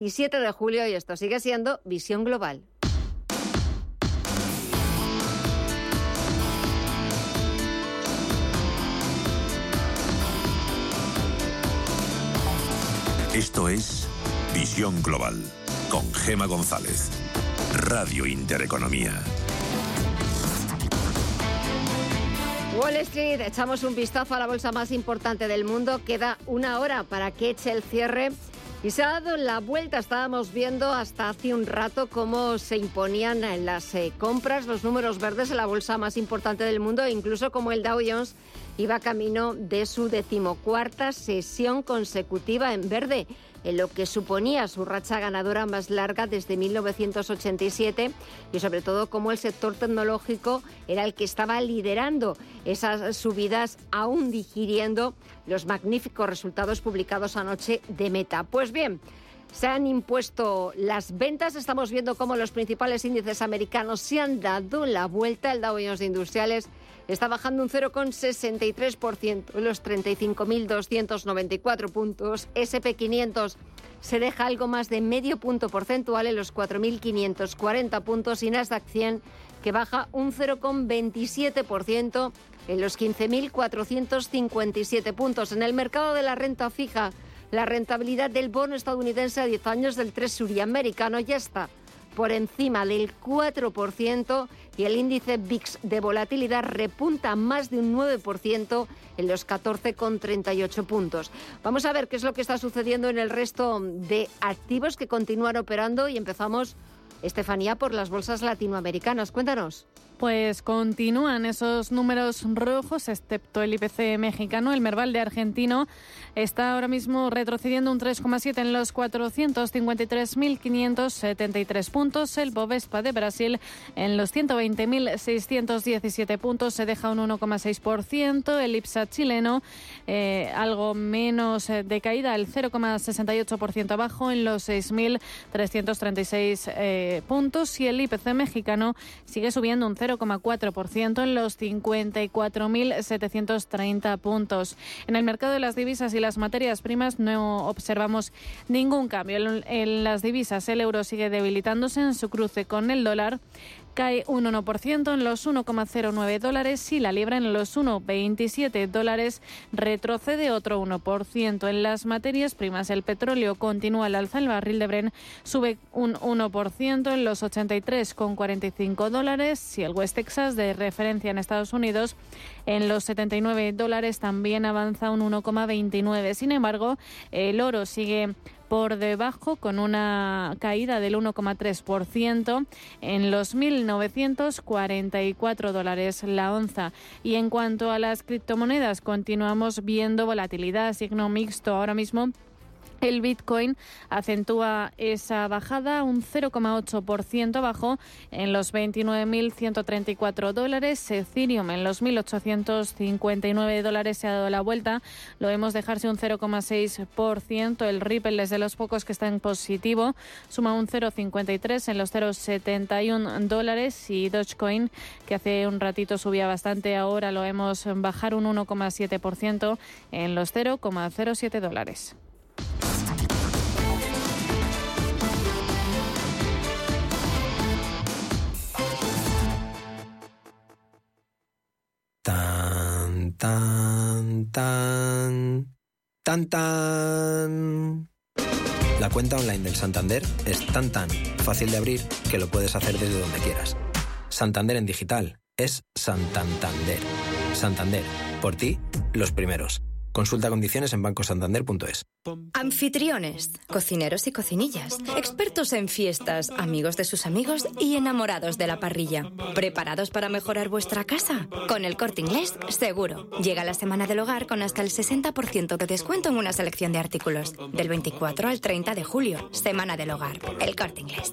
y 7 de julio y esto sigue siendo Visión Global. Esto es Visión Global con Gema González. Radio Intereconomía. Wall Street, echamos un vistazo a la bolsa más importante del mundo. Queda una hora para que eche el cierre. Y se ha dado la vuelta. Estábamos viendo hasta hace un rato cómo se imponían en las eh, compras los números verdes en la bolsa más importante del mundo, e incluso como el Dow Jones iba camino de su decimocuarta sesión consecutiva en verde en lo que suponía su racha ganadora más larga desde 1987 y sobre todo como el sector tecnológico era el que estaba liderando esas subidas aún digiriendo los magníficos resultados publicados anoche de Meta. Pues bien, se han impuesto las ventas. Estamos viendo cómo los principales índices americanos se han dado la vuelta. El Dow Jones Industriales está bajando un 0,63%, los 35.294 puntos. SP500 se deja algo más de medio punto porcentual en los 4.540 puntos y Nasdaq 100 que baja un 0,27% en los 15.457 puntos. En el mercado de la renta fija, la rentabilidad del bono estadounidense a 10 años del Treasury americano ya está por encima del 4% y el índice VIX de volatilidad repunta más de un 9% en los 14,38 puntos. Vamos a ver qué es lo que está sucediendo en el resto de activos que continúan operando y empezamos, Estefanía, por las bolsas latinoamericanas. Cuéntanos. Pues continúan esos números rojos, excepto el IPC mexicano. El Merval de argentino está ahora mismo retrocediendo un 3,7 en los 453.573 puntos. El Bovespa de Brasil en los 120.617 puntos se deja un 1,6%. El IPSA chileno eh, algo menos eh, de caída, el 0,68% abajo en los 6.336 eh, puntos. Y el IPC mexicano sigue subiendo un 0 0,4% en los 54.730 puntos. En el mercado de las divisas y las materias primas no observamos ningún cambio. En las divisas el euro sigue debilitándose en su cruce con el dólar cae un 1% en los 1,09 dólares y la libra en los 1,27 dólares retrocede otro 1%. En las materias primas el petróleo continúa al alza, el barril de Bren sube un 1% en los 83,45 dólares y el West Texas de referencia en Estados Unidos en los 79 dólares también avanza un 1,29. Sin embargo, el oro sigue por debajo con una caída del 1,3% en los 1.944 dólares la onza. Y en cuanto a las criptomonedas, continuamos viendo volatilidad, signo mixto ahora mismo el Bitcoin acentúa esa bajada un 0,8% abajo en los 29.134 dólares. Ethereum en los 1.859 dólares se ha dado la vuelta. Lo vemos dejarse un 0,6%. El Ripple es de los pocos que está en positivo. Suma un 0,53 en los 0,71 dólares. Y Dogecoin, que hace un ratito subía bastante, ahora lo vemos bajar un 1,7% en los 0,07 dólares. Tan, tan, tan, tan. La cuenta online del Santander es tan, tan fácil de abrir que lo puedes hacer desde donde quieras. Santander en digital es Santander. Santander, por ti, los primeros. Consulta condiciones en bancosantander.es. Anfitriones, cocineros y cocinillas, expertos en fiestas, amigos de sus amigos y enamorados de la parrilla. ¿Preparados para mejorar vuestra casa? Con el corte inglés, seguro. Llega la semana del hogar con hasta el 60% de descuento en una selección de artículos. Del 24 al 30 de julio, Semana del Hogar. El corte inglés.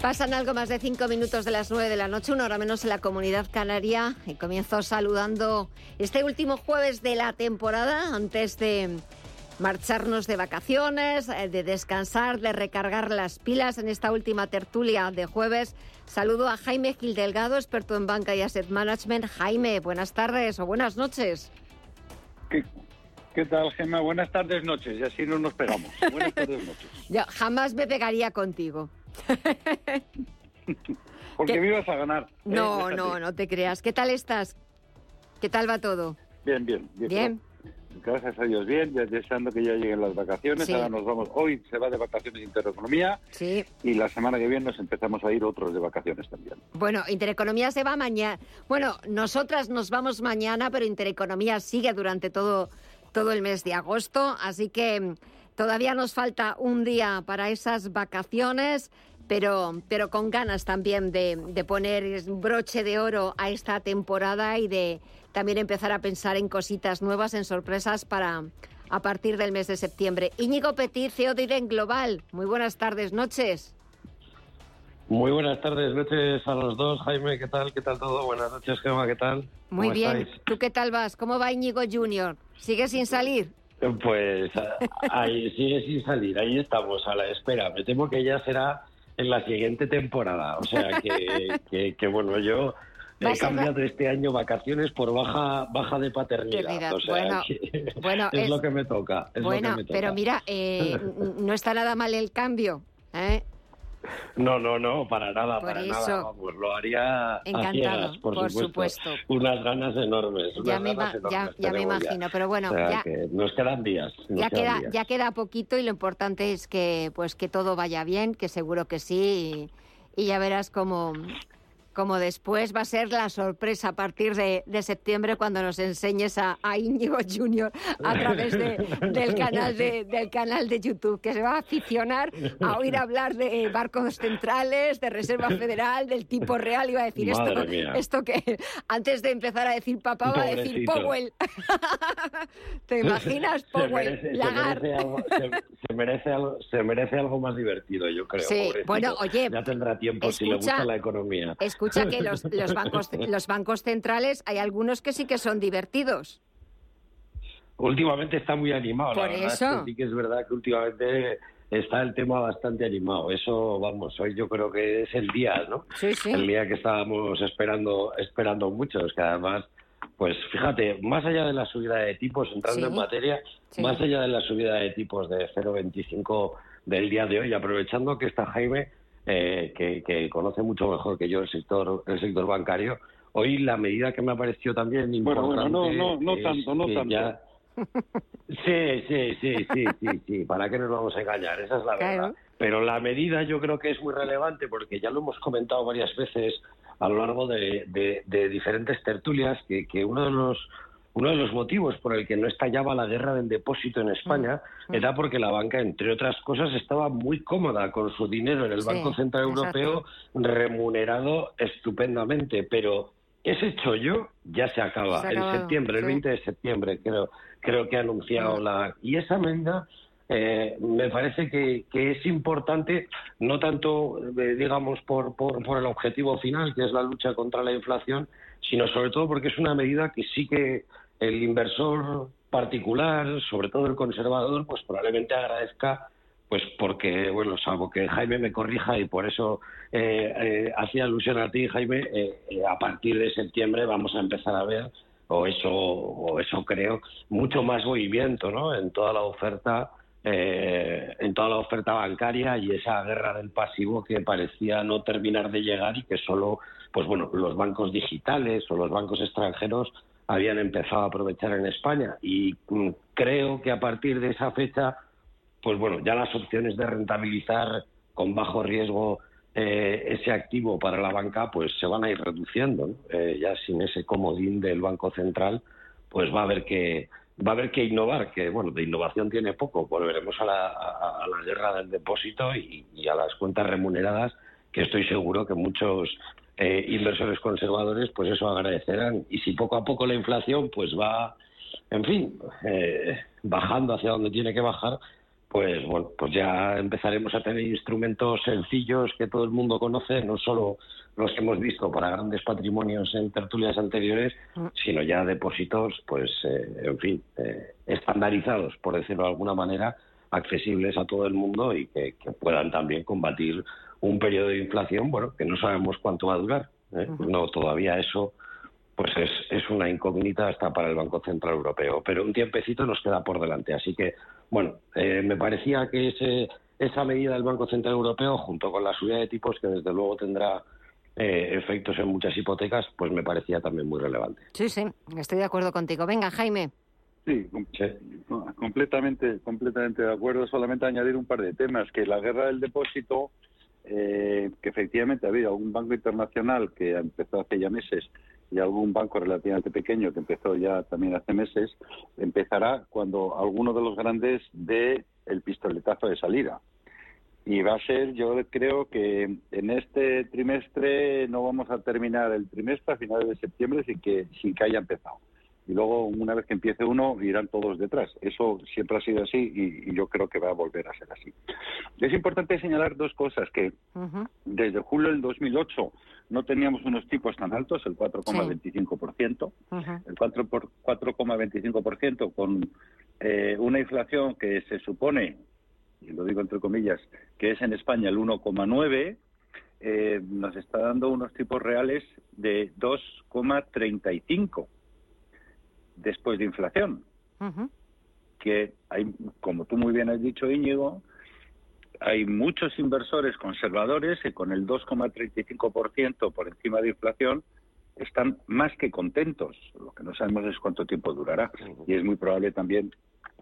Pasan algo más de cinco minutos de las nueve de la noche, una hora menos en la comunidad canaria. Y comienzo saludando este último jueves de la temporada antes de marcharnos de vacaciones, eh, de descansar, de recargar las pilas en esta última tertulia de jueves. Saludo a Jaime Gil Delgado, experto en banca y asset management. Jaime, buenas tardes o buenas noches. ¿Qué, tal, Gemma? Buenas tardes, noches, y así no nos pegamos. Buenas tardes, noches. Yo jamás me pegaría contigo. Porque me ibas a ganar. ¿eh? No, no, no te creas. ¿Qué tal estás? ¿Qué tal va todo? Bien, bien. Bien. bien. Gracias a Dios, bien, ya deseando que ya lleguen las vacaciones. Ahora nos vamos, hoy se va de vacaciones Intereconomía sí. y la semana que viene nos empezamos a ir otros de vacaciones también. Bueno, Intereconomía se va mañana. Bueno, nosotras nos vamos mañana, pero Intereconomía sigue durante todo, todo el mes de agosto, así que todavía nos falta un día para esas vacaciones. Pero, pero con ganas también de, de poner broche de oro a esta temporada y de, también empezar a pensar en cositas nuevas, en sorpresas para a partir del mes de septiembre. Íñigo Petit, CEO de Iren Global. Muy buenas tardes, noches. Muy buenas tardes, noches a los dos. Jaime, ¿qué tal? ¿Qué tal todo? Buenas noches, Gemma, ¿qué tal? Muy bien. ¿Tú qué tal vas? ¿Cómo va Íñigo Junior? ¿Sigue sin salir? Pues ahí sigue sin salir, ahí estamos a la espera. Me temo que ya será en la siguiente temporada. O sea que, que bueno, yo He cambiado este año vacaciones por baja baja de paternidad. O sea, bueno, es, lo que me toca. bueno, pero mira, eh, no está nada mal el cambio. ¿eh? No, no, no, para nada, para nada. Vamos, lo haría Encantado, por, supuesto. Unas ganas enormes. ya me, ya, me imagino, pero bueno, ya, nos quedan días. ya, queda, días. ya queda poquito y lo importante es que, pues, que todo vaya bien, que seguro que sí. Y, y ya verás cómo, como después va a ser la sorpresa a partir de, septiembre cuando nos enseñes a, a Íñigo Junior a través del, canal de, del canal de YouTube, que se va a aficionar a oír hablar de barcos centrales, de Reserva Federal, del tipo real, y va a decir esto, esto que antes de empezar a decir papá va a decir Powell. ¿Te imaginas Powell? Se merece, algo, se, merece algo, se merece algo más divertido, yo creo. Sí, bueno, oye, ya tendrá tiempo si le gusta la economía. Escucha que los, los, bancos, los bancos centrales hay algunos que sí que son divertidos. Últimamente está muy animado. Por la eso. sí que es verdad que últimamente está el tema bastante animado. Eso, vamos, hoy yo creo que es el día, ¿no? Sí, sí. El día que estábamos esperando, esperando muchos, que además, pues fíjate, más allá de la subida de tipos, entrando en materia, más allá de la subida de tipos de 0,25 del día de hoy, aprovechando que está Jaime, eh, que, conoce mucho mejor que yo el sector, el sector bancario. Hoy la medida que me ha parecido también importante... Bueno, no, no, no tanto, no tanto. Sí, sí, sí, sí, sí, sí, ¿para qué nos vamos a engañar? Esa es la verdad. Pero la medida yo creo que es muy relevante porque ya lo hemos comentado varias veces a lo largo de, de diferentes tertulias, que, que uno de los uno de los motivos por el que no estallaba la guerra del depósito en España mm, mm. era porque la banca, entre otras cosas, estaba muy cómoda con su dinero en el Banco Central Europeo, remunerado estupendamente. Pero ese chollo ya se acaba en septiembre, el 20 de septiembre, creo, creo que ha anunciado mm. la. Y esa medida eh, me parece que, que, es importante, no tanto, eh, digamos, por, por, por el objetivo final, que es la lucha contra la inflación, sino sobre todo porque es una medida que sí que el inversor particular, sobre todo el conservador, pues probablemente agradezca, pues porque, bueno, salvo que Jaime me corrija y por eso eh, eh, hacía alusión a ti, Jaime, eh, a partir de septiembre vamos a empezar a ver, o eso, o eso creo, mucho más movimiento, ¿no? En toda la oferta. en toda la oferta bancaria y esa guerra del pasivo que parecía no terminar de llegar y que solo pues bueno los bancos digitales o los bancos extranjeros habían empezado a aprovechar en España y mm, creo que a partir de esa fecha, pues bueno, ya las opciones de rentabilizar con bajo riesgo eh, ese activo para la banca, pues se van a ir reduciendo. Eh, ya sin ese comodín del Banco Central, pues va a haber que va a haber que innovar, que bueno, de innovación tiene poco. Volveremos a la, a, la guerra del depósito y, y, a las cuentas remuneradas, que estoy seguro que muchos eh, inversores conservadores, pues eso agradecerán. Y si poco a poco la inflación pues va, en fin, eh, bajando hacia donde tiene que bajar, pues bueno, pues ya empezaremos a tener instrumentos sencillos que todo el mundo conoce, no solo los que hemos visto para grandes patrimonios en tertulias anteriores, mm. sino ya depósitos, pues, eh, en fin, eh, estandarizados, por decirlo de alguna manera, accesibles a todo el mundo y que, puedan también combatir un periodo de inflación, bueno, que no sabemos cuánto va a durar. ¿eh? No, todavía eso pues es, es una incógnita hasta para el Banco Central Europeo. Pero un tiempecito nos queda por delante. Así que, bueno, eh, me parecía que ese, esa medida del Banco Central Europeo, junto con la subida de tipos, que desde luego tendrá eh, efectos en muchas hipotecas, pues me parecía también muy relevante. Sí, sí, estoy de acuerdo contigo. Venga, Jaime. Sí, completamente, completamente de acuerdo. Solamente añadir un par de temas. Que la guerra del depósito, eh, que efectivamente ha habido algún banco internacional que empezó hace ya meses y algún banco relativamente pequeño que empezó ya también hace meses, empezará cuando alguno de los grandes dé el pistoletazo de salida. Y va a ser, yo creo que en este trimestre no vamos a terminar el trimestre a finales de septiembre sin que, sin que haya empezado y luego una vez que empiece uno irán todos detrás. Eso siempre ha sido así y, yo creo que va a volver a ser así. Es importante señalar dos cosas, que desde julio del 2008 no teníamos unos tipos tan altos, el 4,25%, el 4,25% con eh, una inflación que se supone, y lo digo entre comillas, que es en España el 1,9%, eh, nos está dando unos tipos reales de 2,35 después de inflación. Que hay, como tú muy bien has dicho, Íñigo, hay muchos inversores conservadores que con el 2,35% por encima de inflación están más que contentos. Lo que no sabemos es cuánto tiempo durará. Y es muy probable también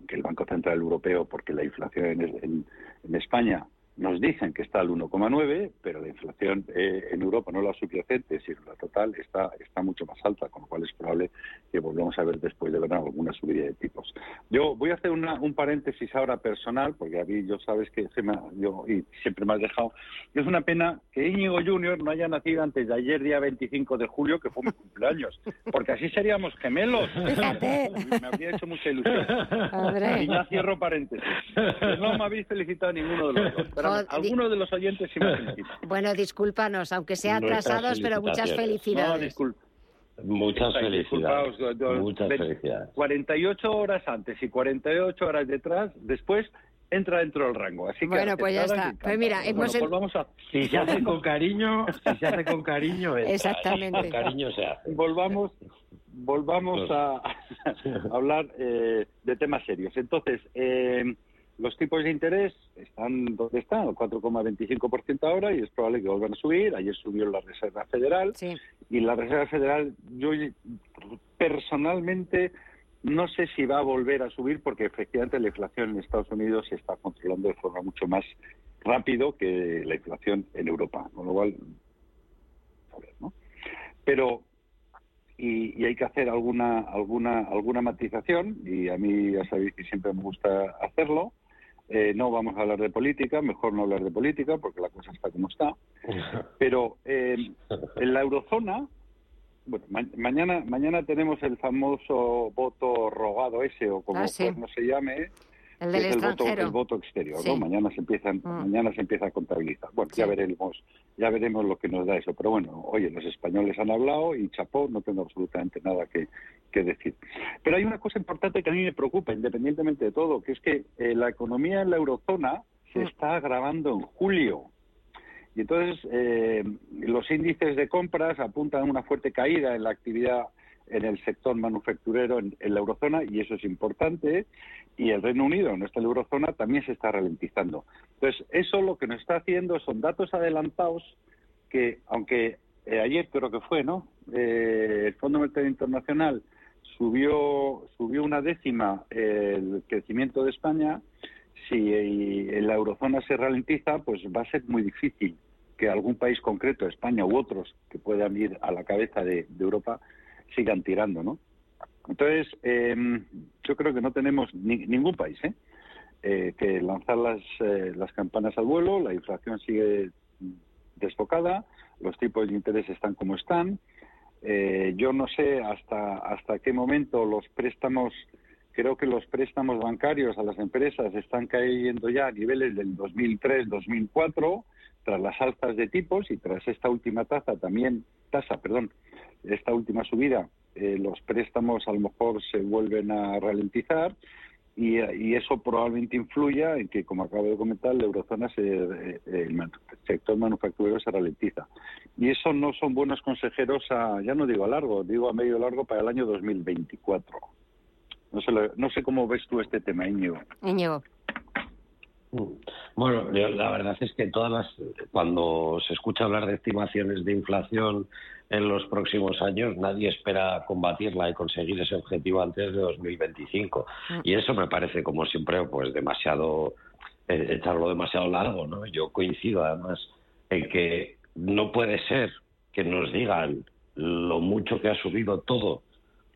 que el Banco Central Europeo, porque la inflación en, en España nos dicen que está al 1,9, pero la inflación eh, en Europa, no la subyacente, sino la total, está, está mucho más alta, con lo cual es probable que volvamos a ver después de verano alguna subida de tipos. Yo voy a hacer un paréntesis ahora personal, porque a mí yo sabes que se me, yo y siempre me has dejado. Es una pena que Íñigo Junior no haya nacido antes de ayer, día 25 de julio, que fue mi cumpleaños, porque así seríamos gemelos. Fíjate. Me habría hecho mucha ilusión. Y ya cierro paréntesis. no me habéis felicitado ninguno de los dos. Algunos de los oyentes sí me Bueno, discúlpanos, aunque sea atrasados, pero muchas felicidades. Muchas felicidades. Muchas felicidades. 48 horas antes y 48 horas detrás, después entra dentro del rango. Así que bueno, pues ya está. Pues mira, hemos pues vamos a... si se hace con cariño, si se hace con cariño, exactamente. Con cariño se hace. Volvamos, volvamos a, hablar eh, de temas serios. Entonces, eh, los tipos de interés están donde están, al 4,25% ahora, y es probable que vuelvan a subir. Ayer subió la Reserva Federal. Y la Reserva Federal, yo personalmente no sé si va a volver a subir, porque efectivamente la inflación en Estados Unidos se está controlando de forma mucho más rápido que la inflación en Europa. Con lo cual, ¿no? Pero y, hay que hacer alguna alguna alguna matización y a mí ya sabéis que siempre me gusta hacerlo eh, no vamos a hablar de política, mejor no hablar de política porque la cosa está como está. Pero eh, en la eurozona, bueno, mañana mañana tenemos el famoso voto rogado ese o como ah, no se llame, el del extranjero. El voto, exterior, ¿no? Mañana se empieza, mm. mañana se empieza a contabilizar. Bueno, ya veremos, ya veremos lo que nos da eso. Pero bueno, oye, los españoles han hablado y chapó, no tengo absolutamente nada que, decir. Pero hay una cosa importante que a mí me preocupa, independientemente de todo, que es que eh, la economía en la eurozona se mm. está agravando en julio. Y entonces eh, los índices de compras apuntan a una fuerte caída en la actividad en el sector manufacturero en, la eurozona y eso es importante y el Reino Unido, no está en la eurozona, también se está ralentizando. Entonces, eso lo que nos está haciendo son datos adelantados que, aunque eh, ayer creo que fue, ¿no? Eh, el Fondo Monetario Internacional subió, subió una décima el crecimiento de España, si en la eurozona se ralentiza, pues va a ser muy difícil que algún país concreto, España u otros, que puedan ir a la cabeza de Europa, sigan tirando, ¿no? Entonces, em, yo creo que no tenemos ningún país ¿eh? ¿eh? que lanzar las, eh, las campanas al vuelo, la inflación sigue desfocada, los tipos de interés están como están. Eh, yo no sé hasta, hasta qué momento los préstamos creo que los préstamos bancarios a las empresas están cayendo ya a niveles del 2003-2004 tras las altas de tipos y tras esta última tasa también tasa, perdón, esta última subida, eh, los préstamos a lo mejor se vuelven a ralentizar y, eso probablemente influya en que, como acabo de comentar, la eurozona, se, eh, el sector manufacturero se ralentiza. Y eso no son buenos consejeros, a, ya no digo a largo, digo a medio largo para el año 2024. No sé, no sé cómo ves tú este tema, Íñigo. Íñigo. Mm. Bueno, la verdad es que todas las, cuando se escucha hablar de estimaciones de inflación en los próximos años, nadie espera combatirla y conseguir ese objetivo antes de 2025. Mm. Y eso me parece, como siempre, pues demasiado, eh, echarlo demasiado largo, ¿no? Yo coincido además en que no puede ser que nos digan lo mucho que ha subido todo,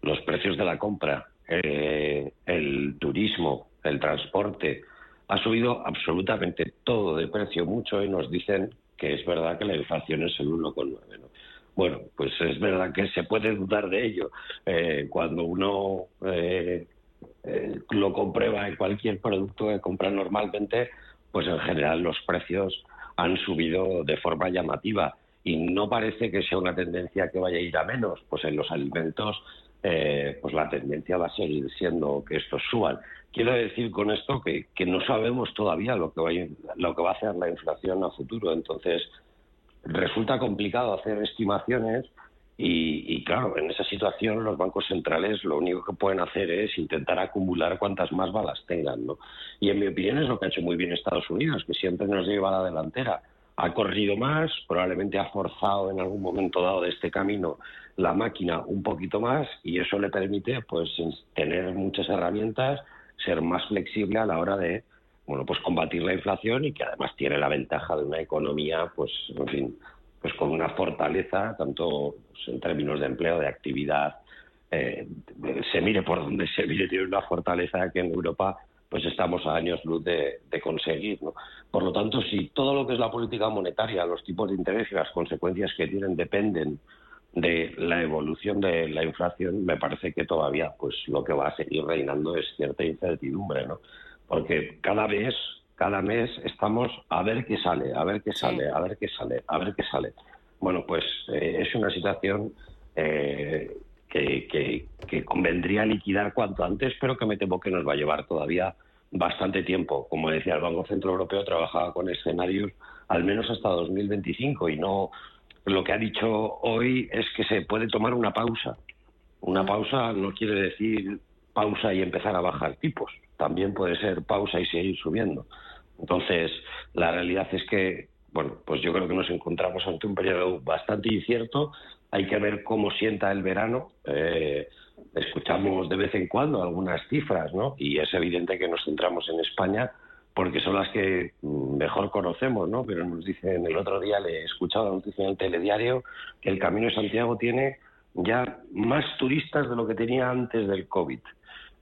los precios de la compra, eh, el turismo, el transporte, ha subido absolutamente todo de precio mucho y nos dicen que es verdad que la inflación es el 1,9. Bueno, pues es verdad que se puede dudar de ello. Eh, cuando uno eh, eh, lo comprueba en cualquier producto que compra normalmente, pues en general los precios han subido de forma llamativa y no parece que sea una tendencia que vaya a ir a menos. Pues en los alimentos, pues la tendencia va a seguir siendo que estos suban. Quiero decir con esto que, no sabemos todavía lo que, va a, lo que va a hacer la inflación a futuro. Entonces, resulta complicado hacer estimaciones y, claro, en esa situación los bancos centrales lo único que pueden hacer es intentar acumular cuantas más balas tengan. ¿no? Y en mi opinión es lo que ha hecho muy bien Estados Unidos, que siempre nos lleva a la delantera. Ha corrido más, probablemente ha forzado en algún momento dado de este camino la máquina un poquito más y eso le permite pues tener muchas herramientas ser más flexible a la hora de bueno pues combatir la inflación y que además tiene la ventaja de una economía pues en fin pues con una fortaleza tanto pues, en términos de empleo de actividad eh, se mire por donde se mire tiene una fortaleza que en Europa pues estamos a años luz de, de conseguir. ¿no? Por lo tanto, si todo lo que es la política monetaria, los tipos de interés y las consecuencias que tienen dependen de la evolución de la inflación, me parece que todavía pues lo que va a seguir reinando es cierta incertidumbre, ¿no? Porque cada vez, cada mes estamos a ver qué sale, a ver qué sale, a ver qué sale, a ver qué sale. Bueno, pues eh, es una situación eh, que, que, convendría liquidar cuanto antes, pero que me temo que nos va a llevar todavía bastante tiempo. Como decía, el Banco Central Europeo trabajaba con escenarios al menos hasta 2025 y no lo que ha dicho hoy es que se puede tomar una pausa. Una pausa no quiere decir pausa y empezar a bajar tipos. También puede ser pausa y seguir subiendo. Entonces, la realidad es que, bueno, pues yo creo que nos encontramos ante un periodo bastante incierto. Hay que ver cómo sienta el verano. Eh, escuchamos de vez en cuando algunas cifras, ¿no? Y es evidente que nos centramos en España porque son las que mejor conocemos, ¿no? Pero nos dicen, el otro día le he escuchado la noticia en el telediario que el Camino de Santiago tiene ya más turistas de lo que tenía antes del COVID,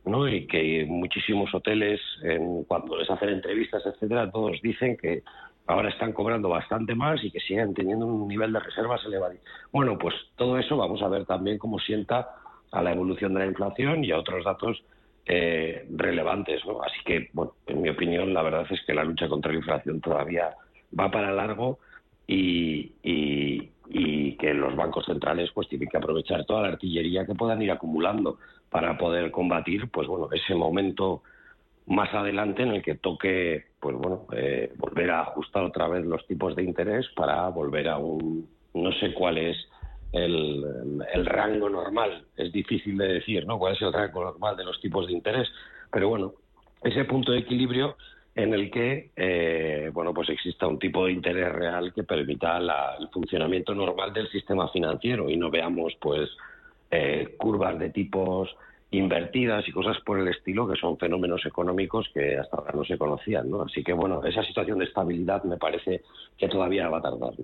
¿no? Y que muchísimos hoteles, cuando les hacen entrevistas, etcétera, todos dicen que ahora están cobrando bastante más y que siguen teniendo un nivel de reservas elevado. Bueno, pues todo eso vamos a ver también cómo sienta a la evolución de la inflación y a otros datos eh, relevantes. ¿no? Así que, bueno, en mi opinión, la verdad es que la lucha contra la inflación todavía va para largo y, que los bancos centrales pues tienen que aprovechar toda la artillería que puedan ir acumulando para poder combatir, pues bueno, ese momento más adelante en el que toque, pues bueno, eh, volver a ajustar otra vez los tipos de interés para volver a un, no sé cuál es el, rango normal. Es difícil de decir, ¿no? ¿Cuál es el rango normal de los tipos de interés? Pero bueno, ese punto de equilibrio en el que eh, bueno pues exista un tipo de interés real que permita el funcionamiento normal del sistema financiero y no veamos pues eh, curvas de tipos invertidas y cosas por el estilo, que son fenómenos económicos que hasta ahora no se conocían, ¿no? Así que, bueno, esa situación de estabilidad me parece que todavía va a tardar,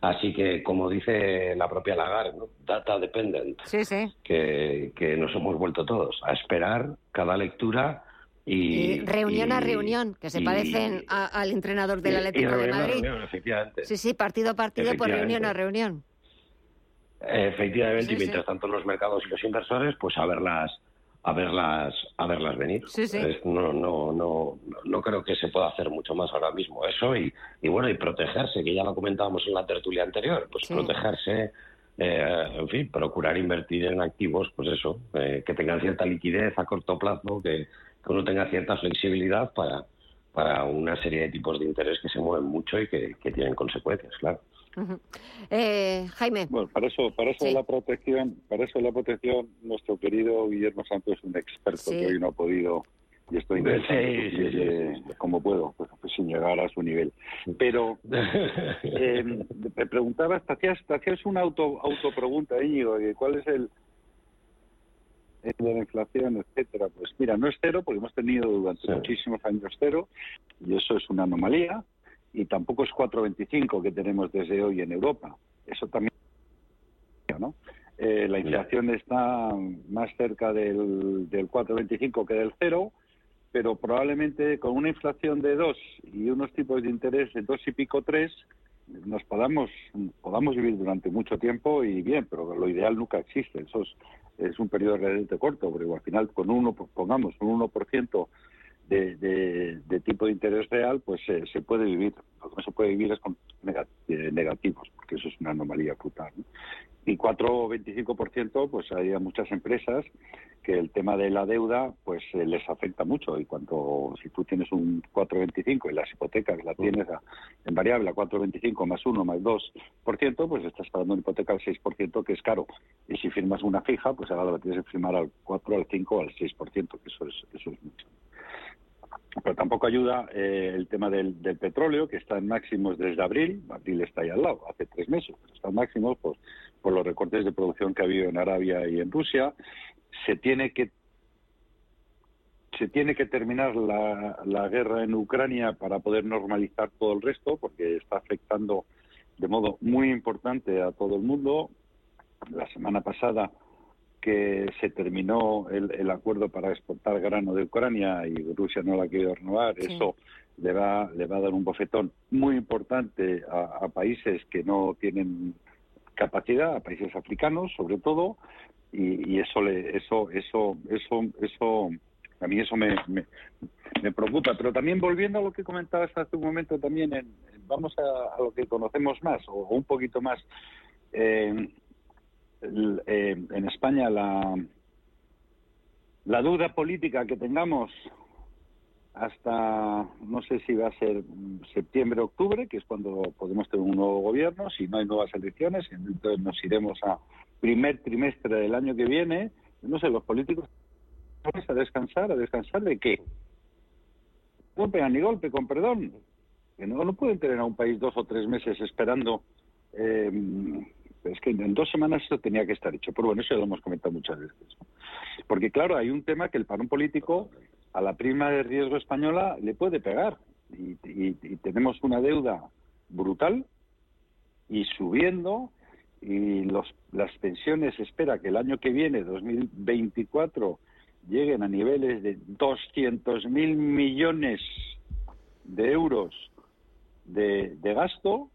Así que, como dice la propia Lagarde, data dependent, sí, sí. Que, que nos hemos vuelto todos a esperar cada lectura y, reunión a reunión, que se parecen al entrenador del Atlético de Madrid. Sí, sí, partido a partido, por reunión a reunión. Efectivamente, y mientras tanto los mercados y los inversores, pues a ver las a verlas a verlas venir. no, no, no, no creo que se pueda hacer mucho más ahora mismo eso y, y bueno y protegerse, que ya lo comentábamos en la tertulia anterior, pues protegerse, eh, en fin, procurar invertir en activos, pues eso, eh, que tengan cierta liquidez a corto plazo, que, uno tenga cierta flexibilidad para para una serie de tipos de interés que se mueven mucho y que, que tienen consecuencias, claro. Eh, Jaime. Bueno, para eso, para eso la protección, para eso la protección, nuestro querido Guillermo Santos es un experto que hoy no ha podido y estoy intentando como puedo, pues, pues, sin llegar a su nivel. Pero eh, me preguntabas, te hacías, te hacías una auto autopregunta, Íñigo, de cuál es el de la inflación, etcétera. Pues mira, no es cero, porque hemos tenido durante muchísimos años cero, y eso es una anomalía y tampoco es 4,25 que tenemos desde hoy en Europa. Eso también, ¿no? Eh, la inflación está más cerca del, del 4,25 que del cero, pero probablemente con una inflación de 2 y unos tipos de interés de 2 y pico 3, nos podamos, podamos vivir durante mucho tiempo y bien, pero lo ideal nunca existe. Eso es, es un periodo realmente corto, porque al final con uno, pongamos un 1% de, de, tipo de interés real, pues se puede vivir. Lo que no se puede vivir es con eh, negativos, porque eso es una anomalía brutal. Y 4 o 25%, pues hay muchas empresas que el tema de la deuda pues eh, les afecta mucho y cuando si tú tienes un 4,25 y las hipotecas la tienes en variable a 4,25 más 1 más 2%, pues estás pagando una hipoteca al 6% que es caro. Y si firmas una fija, pues ahora la tienes que firmar al 4, al 5 al 6%, que eso es, eso es mucho. Pero tampoco ayuda eh, el tema del, petróleo, que está en máximos desde abril. Abril está ahí al lado, hace tres meses, pero está en máximos pues, por los recortes de producción que ha habido en Arabia y en Rusia. Se tiene que se tiene que terminar la, la guerra en Ucrania para poder normalizar todo el resto, porque está afectando de modo muy importante a todo el mundo. La semana pasada que se terminó el, acuerdo para exportar grano de Ucrania y Rusia no la ha querido renovar, eso le va, le va a dar un bofetón muy importante a, países que no tienen capacidad, a países africanos sobre todo, y, eso le, eso, eso, eso, eso, a mí eso me, me, preocupa. Pero también volviendo a lo que comentabas hace un momento, también vamos a, lo que conocemos más o, un poquito más. Eh, eh, en España la, la duda política que tengamos hasta no sé si va a ser septiembre octubre que es cuando podemos tener un nuevo gobierno. Si no hay nuevas elecciones entonces nos iremos a primer trimestre del año que viene. No sé los políticos a descansar a descansar de qué no pegan ni golpe con perdón. No, no pueden tener a un país dos o tres meses esperando eh, es que en dos semanas esto tenía que estar hecho. Pero bueno, eso ya lo hemos comentado muchas veces. Porque claro, hay un tema que el parón político a la prima de riesgo española le puede pegar. Y, tenemos una deuda brutal y subiendo y las pensiones espera que el año que viene, 2024, lleguen a niveles de 200.000 millones de euros de, gasto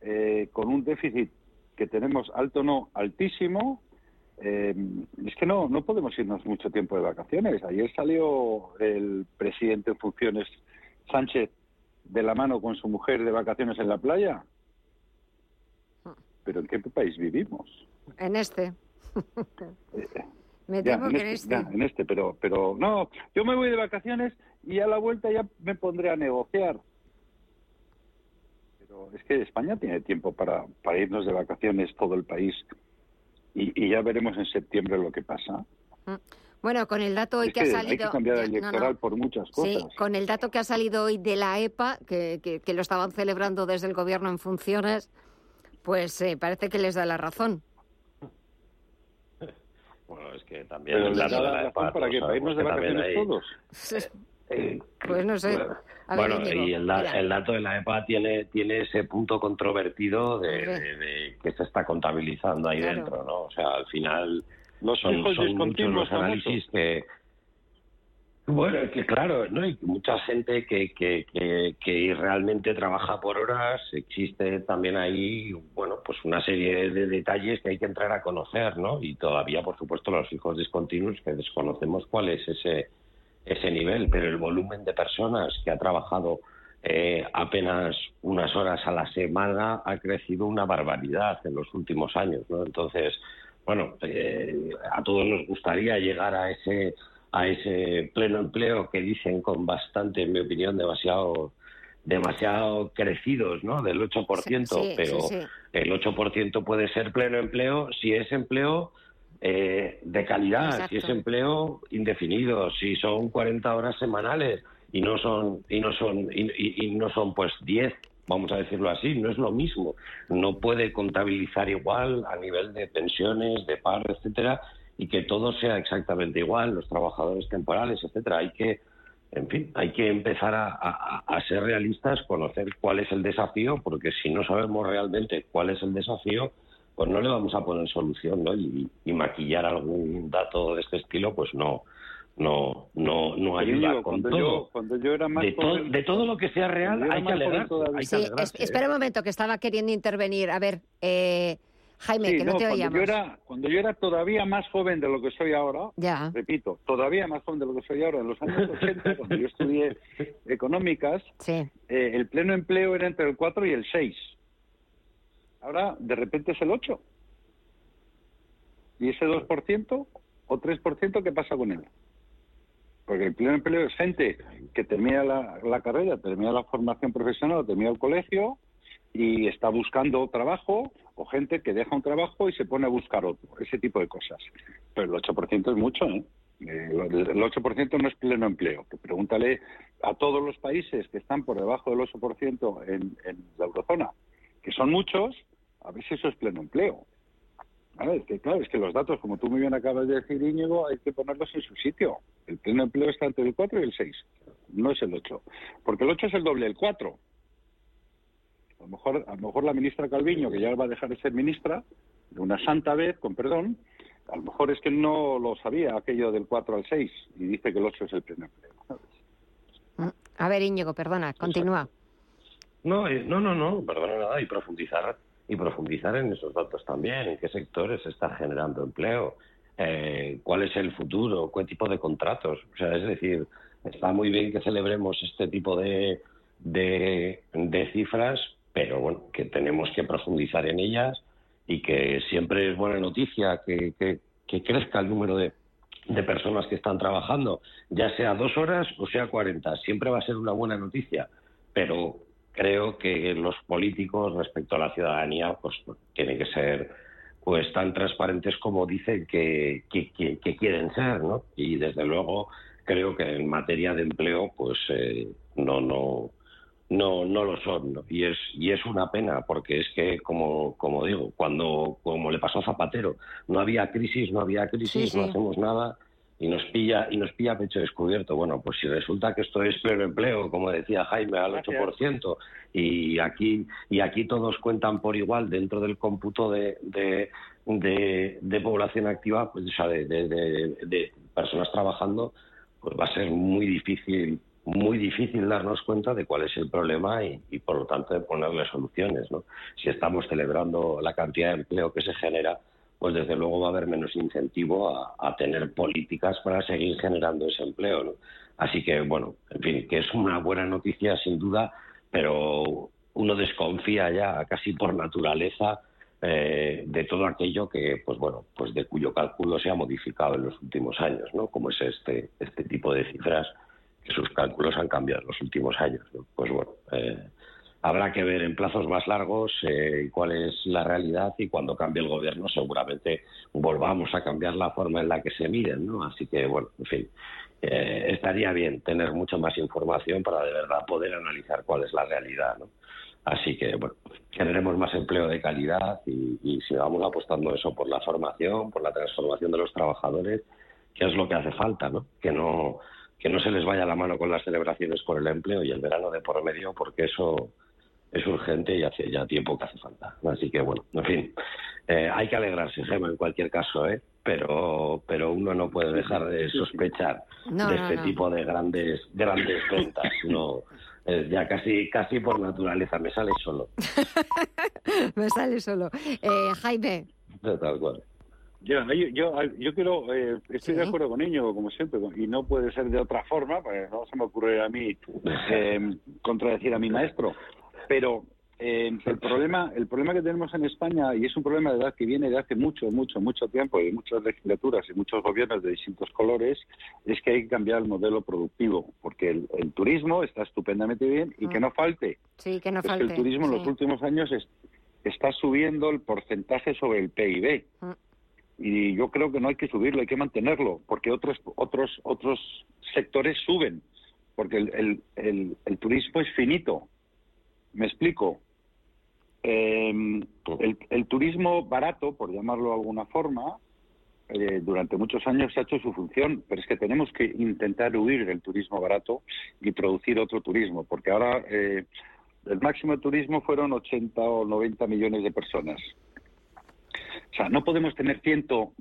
eh, con un déficit que tenemos alto no, altísimo, eh, es que no, no podemos irnos mucho tiempo de vacaciones. Ayer salió el presidente en funciones Sánchez de la mano con su mujer de vacaciones en la playa. ¿Pero en qué país vivimos? En este. me temo que en este. este. en este, pero, pero no, yo me voy de vacaciones y a la vuelta ya me pondré a negociar es que España tiene tiempo para, para irnos de vacaciones todo el país y, ya veremos en septiembre lo que pasa. Mm. Bueno, con el dato hoy que, ha salido. Hay que cambiar el electoral por muchas cosas. Sí, con el dato que ha salido hoy de la EPA, que, que, lo estaban celebrando desde el gobierno en funciones, pues eh, parece que les da la razón. Bueno, es que también. el dato de la EPA. ¿Para qué? ¿Para irnos de vacaciones todos? Eh, pues no sé. bueno, y el, dato de la EPA tiene, tiene ese punto controvertido de, que se está contabilizando ahí dentro, ¿no? O sea, al final los son, son muchos los análisis que... Bueno, que claro, ¿no? hay mucha gente que, que, que, realmente trabaja por horas. Existe también ahí, bueno, pues una serie de detalles que hay que entrar a conocer, ¿no? Y todavía, por supuesto, los hijos discontinuos que desconocemos cuál es ese, ese nivel, pero el volumen de personas que ha trabajado eh, apenas unas horas a la semana ha crecido una barbaridad en los últimos años, ¿no? Entonces, bueno, eh, a todos nos gustaría llegar a ese a ese pleno empleo que dicen con bastante, en mi opinión, demasiado demasiado crecidos, ¿no? Del 8%, pero el 8% puede ser pleno empleo si es empleo eh, de calidad, si es empleo indefinido, si son 40 horas semanales y no son y no son y, no son pues 10 vamos a decirlo así, no es lo mismo. No puede contabilizar igual a nivel de pensiones, de paro, etcétera, y que todo sea exactamente igual, los trabajadores temporales, etcétera. Hay que, en fin, hay que empezar a, ser realistas, conocer cuál es el desafío, porque si no sabemos realmente cuál es el desafío, pues no le vamos a poner solución, ¿no? Y, maquillar algún dato de este estilo, pues no, no, no, no ayuda. con todo, cuando yo era más de, todo lo que sea real, hay que alegrarse. Sí, espera un momento, que estaba queriendo intervenir. A ver, eh, Jaime, que no, te cuando Yo era, cuando yo era todavía más joven de lo que soy ahora, repito, todavía más joven de lo que soy ahora, en los años 80, cuando yo estudié económicas, eh, el pleno empleo era entre el 4 y el 6. Ahora, de repente es el 8. ¿Y ese 2% o 3% qué pasa con él? Porque el pleno empleo es gente que termina la, la carrera, termina la formación profesional, termina el colegio y está buscando trabajo o gente que deja un trabajo y se pone a buscar otro, ese tipo de cosas. Pero el 8% es mucho, ¿eh? el 8% no es pleno empleo. pregúntale a todos los países que están por debajo del 8% en, en la eurozona, que son muchos, a ver si eso es pleno empleo. Es que, claro, es que los datos, como tú muy bien acabas de decir, Íñigo, hay que ponerlos en su sitio. El pleno empleo está entre el 4 y el 6, no es el 8. Porque el 8 es el doble del 4. A lo mejor, a lo mejor la ministra Calviño, que ya va a dejar de ser ministra, de una santa vez, con perdón, a lo mejor es que no lo sabía aquello del 4 al 6 y dice que el 8 es el pleno empleo. A ver, Íñigo, perdona, continúa. No, eh, no, no, no, perdona nada, y profundizar y profundizar en esos datos también, en qué sectores se está generando empleo, eh, cuál es el futuro, qué tipo de contratos. O sea, es decir, está muy bien que celebremos este tipo de, de, de cifras, pero bueno, que tenemos que profundizar en ellas y que siempre es buena noticia que, que, crezca el número de, de personas que están trabajando, ya sea dos horas o sea cuarenta, siempre va a ser una buena noticia, pero creo que los políticos respecto a la ciudadanía pues tienen que ser pues tan transparentes como dicen que, que, que, quieren ser, ¿no? Y desde luego creo que en materia de empleo pues eh, no no no no lo son y es y es una pena porque es que como como digo cuando como le pasó a Zapatero no había crisis no había crisis no hacemos nada y nos pilla y nos pilla pecho descubierto bueno pues si resulta que esto es pleno empleo como decía Jaime al 8% y aquí y aquí todos cuentan por igual dentro del cómputo de, de, de, población activa pues o sea de, de personas trabajando pues va a ser muy difícil muy difícil darnos cuenta de cuál es el problema y, por lo tanto de ponerle soluciones. ¿no? Si estamos celebrando la cantidad de empleo que se genera, pues desde luego va a haber menos incentivo a, tener políticas para seguir generando ese empleo. ¿no? Así que, bueno, en fin, que es una buena noticia sin duda, pero uno desconfía ya casi por naturaleza eh, de todo aquello que, pues bueno, pues de cuyo cálculo se ha modificado en los últimos años, ¿no? Como es este, este tipo de cifras sus cálculos han cambiado en los últimos años. Pues bueno, eh, habrá que ver en plazos más largos eh, cuál es la realidad y cuando cambie el gobierno seguramente volvamos a cambiar la forma en la que se miden, ¿no? Así que bueno, en fin, eh, estaría bien tener mucha más información para de verdad poder analizar cuál es la realidad, ¿no? Así que, bueno, generemos más empleo de calidad y, y sigamos apostando eso por la formación, por la transformación de los trabajadores, que es lo que hace falta, ¿no? Que no que no se les vaya la mano con las celebraciones por el empleo y el verano de por medio, porque eso es urgente y hace ya tiempo que hace falta. Así que, bueno, en fin, eh, hay que alegrarse, Gemma, en cualquier caso, ¿eh? pero pero uno no puede dejar de sospechar de este tipo de grandes grandes ventas no ya casi casi por naturaleza me sale solo. Me sale solo. Eh, Jaime. Tal cual. Yo, yo, yo, quiero, eh, estoy de acuerdo con Niño, como siempre, y no puede ser de otra forma, pues no se me ocurre a mí eh, contradecir a mi maestro, pero eh, el problema el problema que tenemos en España, y es un problema de edad que viene de hace mucho, mucho, mucho tiempo, y muchas legislaturas y muchos gobiernos de distintos colores, es que hay que cambiar el modelo productivo, porque el, turismo está estupendamente bien y que mm. no falte. Sí, que no falte. el turismo en los últimos años está subiendo el porcentaje sobre el PIB. Mm y yo creo que no hay que subirlo, hay que mantenerlo, porque otros otros otros sectores suben, porque el, el, el, turismo es finito. Me explico. Em, el, el, turismo barato, por llamarlo de alguna forma, eh, durante muchos años se ha hecho su función, pero es que tenemos que intentar huir del turismo barato y producir otro turismo, porque ahora eh, el máximo de turismo fueron 80 o 90 millones de personas. O sea, no podemos tener ciento,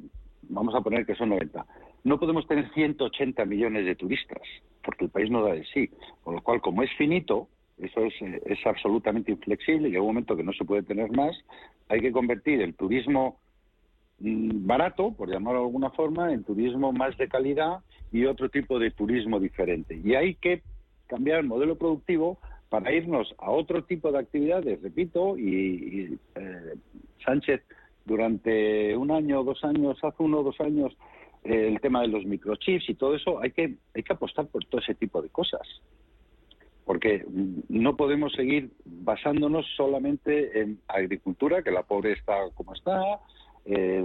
vamos a poner que son 90, no podemos tener 180 millones de turistas, porque el país no da de sí. Con lo cual, como es finito, eso es, es absolutamente inflexible y en un momento que no se puede tener más, hay que convertir el turismo mm, barato, por llamarlo de alguna forma, en turismo más de calidad y otro tipo de turismo diferente. Y hay que cambiar el modelo productivo para irnos a otro tipo de actividades, repito, y, eh, Sánchez durante un año, dos años, hace uno o dos años, eh, el tema de los microchips y todo eso, hay que, hay que apostar por todo ese tipo de cosas. Porque no podemos seguir basándonos solamente en agricultura, que la pobre está como está, eh,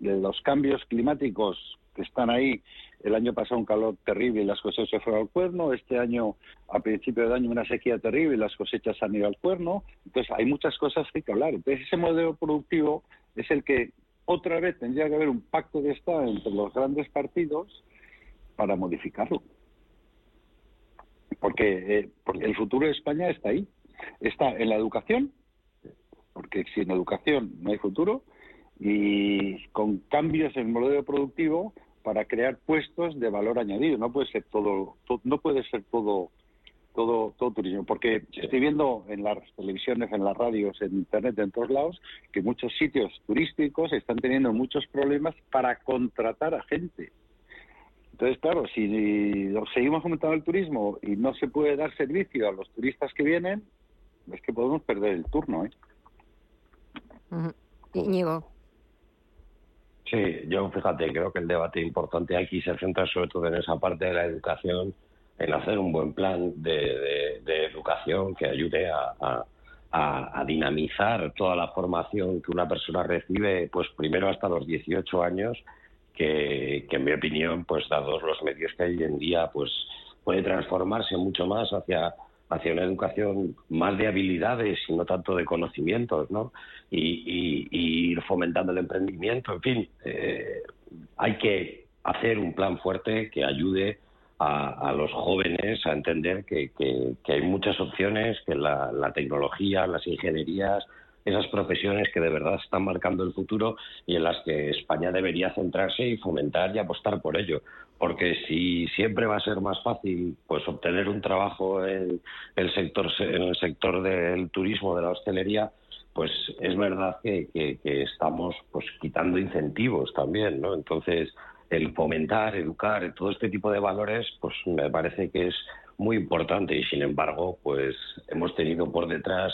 los cambios climáticos que están ahí. El año pasado un calor terrible y las cosechas se fueron al cuerno. Este año, a principio de año, una sequía terrible y las cosechas han ido al cuerno. Entonces, hay muchas cosas que hay que hablar. Entonces, ese modelo productivo es el que otra vez tendría que haber un pacto de Estado entre los grandes partidos para modificarlo. Porque, eh, porque el futuro de España está ahí. Está en la educación, porque sin educación no hay futuro, y con cambios en el modelo productivo para crear puestos de valor añadido. No puede ser todo, no puede ser todo, todo, todo turismo, porque estoy viendo en las televisiones, en las radios, en internet, en todos lados, que muchos sitios turísticos están teniendo muchos problemas para contratar a gente. Entonces, claro, si seguimos aumentando el turismo y no se puede dar servicio a los turistas que vienen, es que podemos perder el turno, ¿eh? Sí, yo fíjate, creo que el debate importante aquí se centra sobre todo en esa parte de la educación, en hacer un buen plan de, educación que ayude a, dinamizar toda la formación que una persona recibe, pues primero hasta los 18 años, que, que en mi opinión, pues dados los medios que hay hoy en día, pues puede transformarse mucho más hacia hacia una educación más de habilidades y no tanto de conocimientos, ¿no? Y, ir fomentando el emprendimiento, en fin, eh, hay que hacer un plan fuerte que ayude a, los jóvenes a entender que, hay muchas opciones, que la, la tecnología, las ingenierías, esas profesiones que de verdad están marcando el futuro y en las que España debería centrarse y fomentar y apostar por ello. Porque si siempre va a ser más fácil pues obtener un trabajo en el sector, en el sector del turismo, de la hostelería, pues es verdad que, estamos pues quitando incentivos también, ¿no? Entonces, el fomentar, educar, todo este tipo de valores, pues me parece que es muy importante y sin embargo, pues hemos tenido por detrás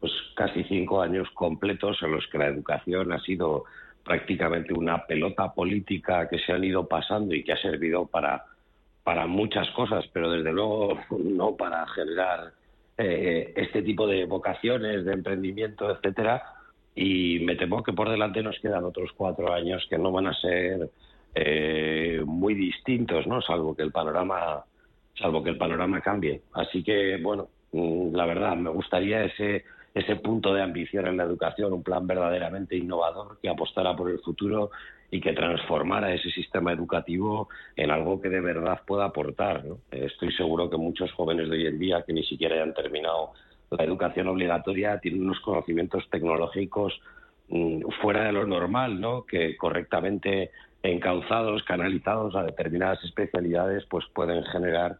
pues casi cinco años completos en los que la educación ha sido prácticamente una pelota política que se han ido pasando y que ha servido para, para muchas cosas, pero desde luego no para generar eh, este tipo de vocaciones, de emprendimiento, etcétera. Y me temo que por delante nos quedan otros cuatro años que no van a ser eh, muy distintos, ¿no? Salvo que el panorama, salvo que el panorama cambie. Así que bueno, mm, la verdad me gustaría ese ese punto de ambición en la educación, un plan verdaderamente innovador que apostara por el futuro y que transformara ese sistema educativo en algo que de verdad pueda aportar. Estoy seguro que muchos jóvenes de hoy en día que ni siquiera hayan terminado la educación obligatoria tienen unos conocimientos tecnológicos mm, fuera de lo normal, ¿no? Que correctamente encauzados, canalizados a determinadas especialidades, pues pueden generar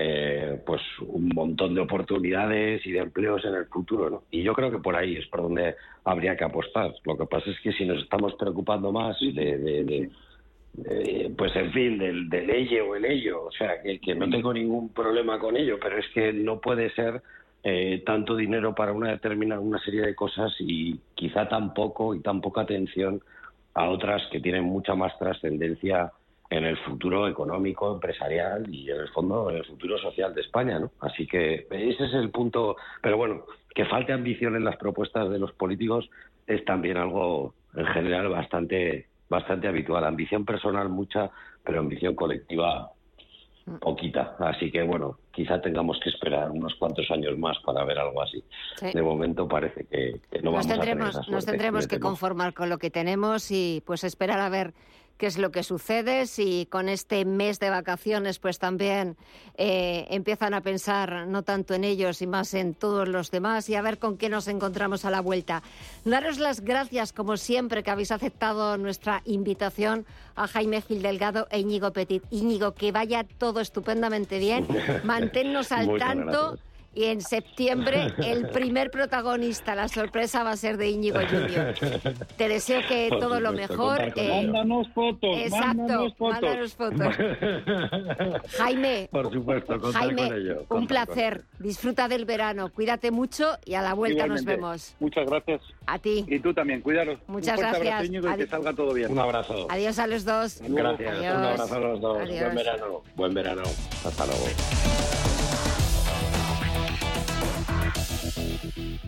eh, pues un montón de oportunidades y de empleos en el futuro, ¿no? Y yo creo que por ahí es por donde habría que apostar. Lo que pasa es que si nos estamos preocupando más de, pues en fin, del, del ello o el ello, o sea, que, que, no tengo ningún problema con ello, pero es que no puede ser eh, tanto dinero para una determinada una serie de cosas y quizá tan poco y tan poca atención a otras que tienen mucha más trascendencia en el futuro económico, empresarial y en el fondo en el futuro social de España, ¿no? Así que ese es el punto. Pero bueno, que falte ambición en las propuestas de los políticos es también algo en general bastante bastante habitual. Ambición personal mucha, pero ambición colectiva poquita. Así que bueno, quizá tengamos que esperar unos cuantos años más para ver algo así. De momento parece que, no nos vamos tendremos, a tener Nos tendremos que conformar con lo que tenemos y pues esperar a ver qué es lo que sucede, si con este mes de vacaciones pues también eh, empiezan a pensar no tanto en ellos y más en todos los demás y a ver con qué nos encontramos a la vuelta. Daros las gracias como siempre que habéis aceptado nuestra invitación a Jaime Gil Delgado e Íñigo Petit. Íñigo, que vaya todo estupendamente bien, manténnos al tanto y en septiembre el primer protagonista, la sorpresa va a ser de Íñigo Junior. Te deseo que todo lo mejor. Eh, mándanos fotos. Exacto, mándanos fotos. Jaime, por supuesto, Jaime, con ello, un placer. Disfruta del verano, cuídate mucho y a la vuelta nos vemos. Muchas gracias. A ti. Y tú también, cuídalos. Muchas un gracias. Abrazo, Íñigo, y que salga todo bien. Un abrazo. Adiós a los dos. Gracias. Adiós. Un abrazo a los dos. Adiós. Buen verano. Buen verano. Hasta luego. thank you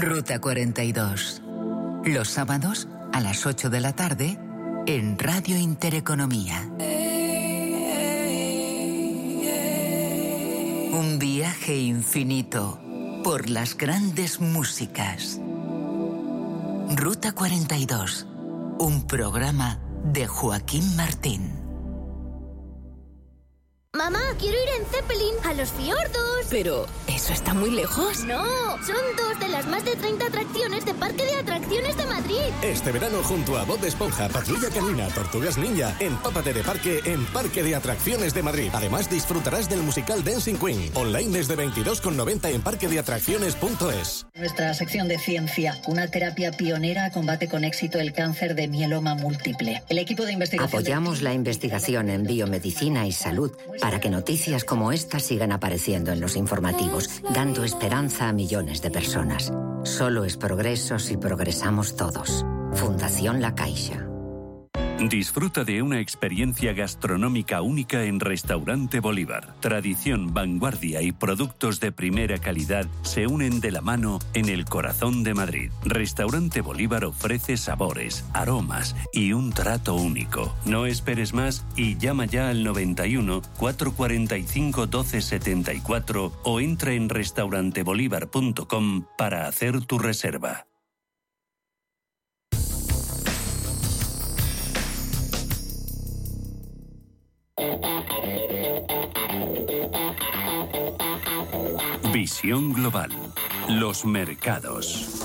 Ruta 42. Los sábados a las 8 de la tarde en Radio Intereconomía. Un viaje infinito por las grandes músicas. Ruta 42. Un programa de Joaquín Martín. Mamá, quiero ir en Zeppelin a los fiordos. Pero, ¿eso está muy lejos? No, son dos de las más de 30 atracciones de Parque de Atracciones de Madrid. Este verano junto a Bob Esponja, Patrulla Canina, Tortugas Ninja, empápate de parque en Parque de Atracciones de Madrid. Además disfrutarás del musical Dancing Queen, online desde 22,90 en parquedeatracciones.es. Nuestra sección de ciencia, una terapia pionera combate con éxito el cáncer de mieloma múltiple. El equipo de investigación... Apoyamos la investigación en biomedicina y salud para que noticias como esta sigan apareciendo en los informativos, dando esperanza a millones de personas. Solo es progreso si progresamos todos. Fundación La Caixa. Disfruta de una experiencia gastronómica única en Restaurante Bolívar. Tradición, vanguardia y productos de primera calidad se unen de la mano en el corazón de Madrid. Restaurante Bolívar ofrece sabores, aromas y un trato único. No esperes más y llama ya al 91 445 1274 o entra en restaurantebolívar.com para hacer tu reserva. Visión global. Los mercados.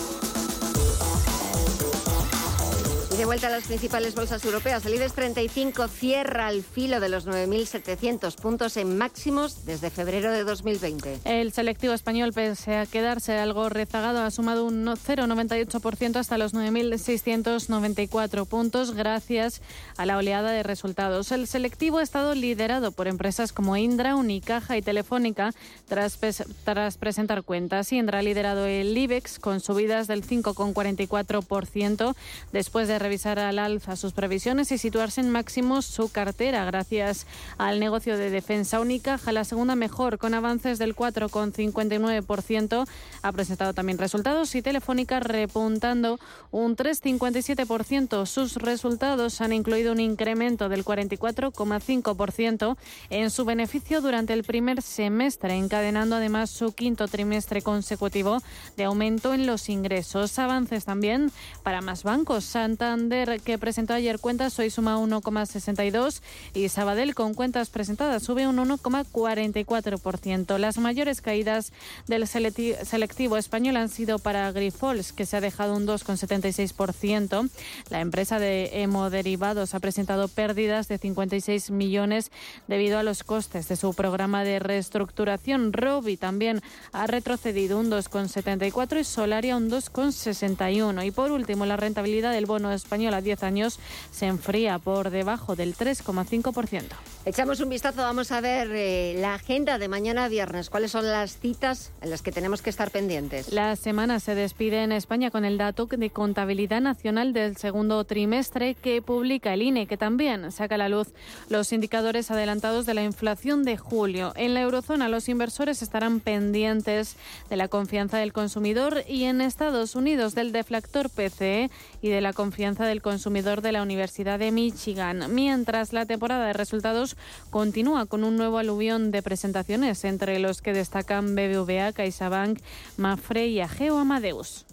De vuelta a las principales bolsas europeas, el IBEX 35 cierra al filo de los 9.700 puntos en máximos desde febrero de 2020. El selectivo español, pese a quedarse algo rezagado, ha sumado un 0,98% hasta los 9.694 puntos gracias a la oleada de resultados. El selectivo ha estado liderado por empresas como Indra, Unicaja y Telefónica tras, tras presentar cuentas. Indra ha liderado el IBEX con subidas del 5,44% después de revisar revisar al alza sus previsiones y situarse en máximos su cartera gracias al negocio de defensa única. La segunda mejor con avances del 4,59%. Ha presentado también resultados y Telefónica repuntando un 3,57%. Sus resultados han incluido un incremento del 44,5% en su beneficio durante el primer semestre, encadenando además su quinto trimestre consecutivo de aumento en los ingresos. Avances también para más bancos. Santander, que presentó ayer cuentas, hoy suma 1,62 y Sabadell, con cuentas presentadas, sube un 1,44%. Las mayores caídas del selectivo español han sido para Grifols, que se ha dejado un 2,76%. La empresa de hemoderivados ha presentado pérdidas de 56 millones debido a los costes de su programa de reestructuración. Robi también ha retrocedido un 2,74 y Solaria un 2,61. Y por último, la rentabilidad del bono español a 10 años se enfría por debajo del 3,5%. Echamos un vistazo, vamos a ver eh, la agenda de mañana viernes. ¿Cuáles son las citas en las que tenemos que estar pendientes? La semana se despide en España con el dato de contabilidad nacional del segundo trimestre que publica el INE, que también saca a la luz los indicadores adelantados de la inflación de julio. En la eurozona, los inversores estarán pendientes de la confianza del consumidor y en Estados Unidos del deflactor PCE y de la confianza del consumidor de la Universidad de Michigan. Mientras la temporada de resultados continúa con un nuevo aluvión de presentaciones, entre los que destacan BBVA, CaixaBank, Mafre y Ageo Amadeus.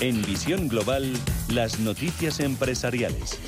En Visión Global, las noticias empresariales.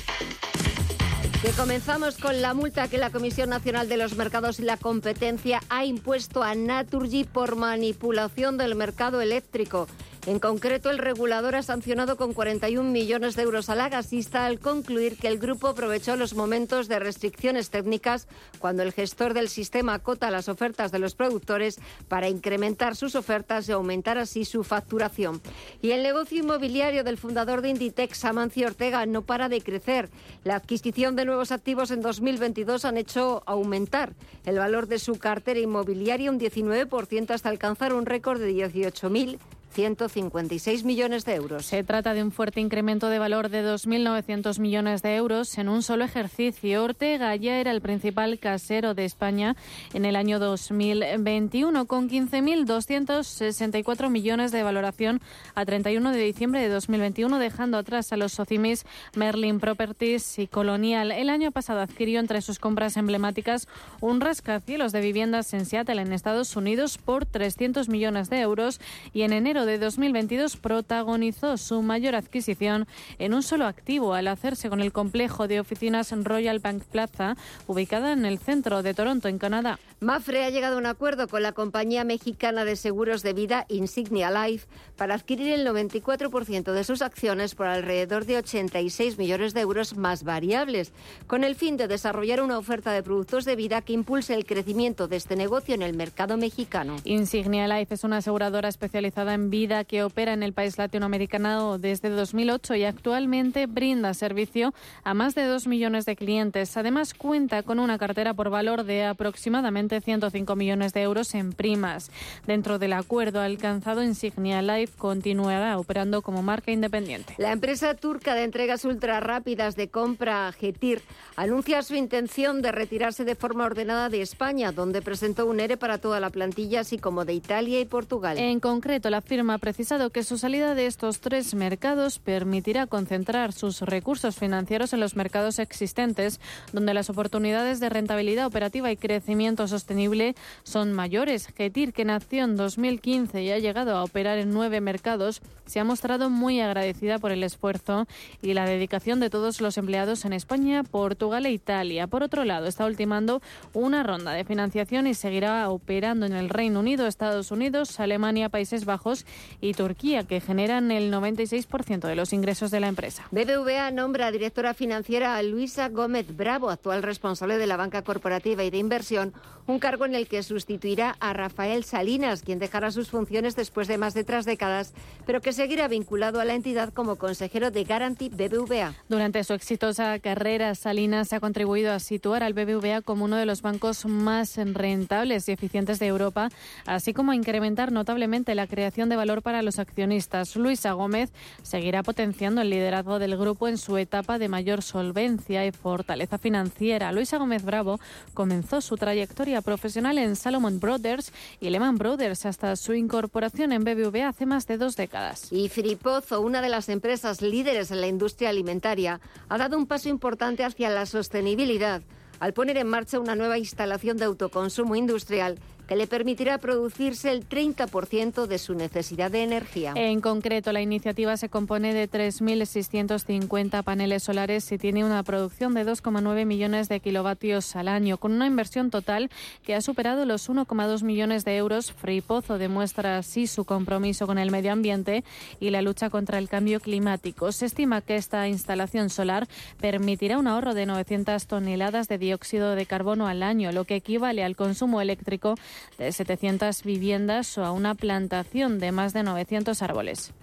Que comenzamos con la multa que la Comisión Nacional de los Mercados y la Competencia ha impuesto a Naturgy por manipulación del mercado eléctrico. En concreto, el regulador ha sancionado con 41 millones de euros a la gasista al concluir que el grupo aprovechó los momentos de restricciones técnicas cuando el gestor del sistema acota las ofertas de los productores para incrementar sus ofertas y aumentar así su facturación. Y el negocio inmobiliario del fundador de Inditex, Amancio Ortega, no para de crecer. La adquisición de nuevos activos en 2022 han hecho aumentar el valor de su cartera inmobiliaria un 19% hasta alcanzar un récord de 18.000 156 millones de euros. Se trata de un fuerte incremento de valor de 2.900 millones de euros en un solo ejercicio. Ortega ya era el principal casero de España en el año 2021, con 15.264 millones de valoración a 31 de diciembre de 2021, dejando atrás a los socimis Merlin Properties y Colonial. El año pasado adquirió entre sus compras emblemáticas un rascacielos de viviendas en Seattle, en Estados Unidos, por 300 millones de euros y en enero de 2022 protagonizó su mayor adquisición en un solo activo al hacerse con el complejo de oficinas Royal Bank Plaza, ubicada en el centro de Toronto, en Canadá. Mafre ha llegado a un acuerdo con la compañía mexicana de seguros de vida Insignia Life para adquirir el 94% de sus acciones por alrededor de 86 millones de euros más variables, con el fin de desarrollar una oferta de productos de vida que impulse el crecimiento de este negocio en el mercado mexicano. Insignia Life es una aseguradora especializada en vida que opera en el país latinoamericano desde 2008 y actualmente brinda servicio a más de 2 millones de clientes. Además, cuenta con una cartera por valor de aproximadamente 105 millones de euros en primas. Dentro del acuerdo alcanzado, Insignia Life continuará operando como marca independiente. La empresa turca de entregas ultra rápidas de compra Getir anuncia su intención de retirarse de forma ordenada de España, donde presentó un ERE para toda la plantilla, así como de Italia y Portugal. En concreto, la firma ha precisado que su salida de estos tres mercados permitirá concentrar sus recursos financieros en los mercados existentes, donde las oportunidades de rentabilidad operativa y crecimiento sostenible son mayores. Getir, que nació en 2015 y ha llegado a operar en nueve mercados, se ha mostrado muy agradecida por el esfuerzo y la dedicación de todos los empleados en España, Portugal e Italia. Por otro lado, está ultimando una ronda de financiación y seguirá operando en el Reino Unido, Estados Unidos, Alemania, Países Bajos y Turquía, que generan el 96% de los ingresos de la empresa. BBVA nombra directora financiera a Luisa Gómez Bravo, actual responsable de la banca corporativa y de inversión, un cargo en el que sustituirá a Rafael Salinas, quien dejará sus funciones después de más de tres décadas, pero que seguirá vinculado a la entidad como consejero de Guarantee BBVA. Durante su exitosa carrera, Salinas ha contribuido a situar al BBVA como uno de los bancos más rentables y eficientes de Europa, así como a incrementar notablemente la creación de valor para los accionistas. Luisa Gómez seguirá potenciando el liderazgo del grupo en su etapa de mayor solvencia y fortaleza financiera. Luisa Gómez Bravo comenzó su trayectoria profesional en Salomon Brothers y Lehman Brothers hasta su incorporación en BBVA hace más de dos décadas. Y Firipozo, una de las empresas líderes en la industria alimentaria, ha dado un paso importante hacia la sostenibilidad al poner en marcha una nueva instalación de autoconsumo industrial que le permitirá producirse el 30% de su necesidad de energía. En concreto, la iniciativa se compone de 3.650 paneles solares y tiene una producción de 2,9 millones de kilovatios al año, con una inversión total que ha superado los 1,2 millones de euros. Fripozo demuestra así su compromiso con el medio ambiente y la lucha contra el cambio climático. Se estima que esta instalación solar permitirá un ahorro de 900 toneladas de dióxido de carbono al año, lo que equivale al consumo eléctrico de 700 viviendas o a una plantación de más de 900 árboles.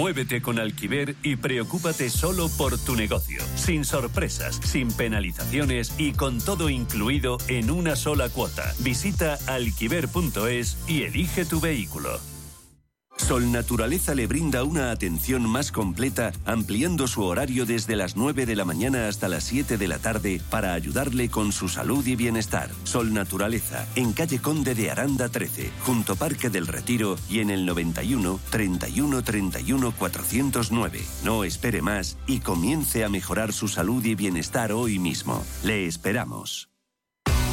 Muévete con Alquiver y preocúpate solo por tu negocio, sin sorpresas, sin penalizaciones y con todo incluido en una sola cuota. Visita alquiver.es y elige tu vehículo. Sol Naturaleza le brinda una atención más completa, ampliando su horario desde las 9 de la mañana hasta las 7 de la tarde para ayudarle con su salud y bienestar. Sol Naturaleza, en calle Conde de Aranda 13, junto Parque del Retiro y en el 91 31 31 409. No espere más y comience a mejorar su salud y bienestar hoy mismo. Le esperamos.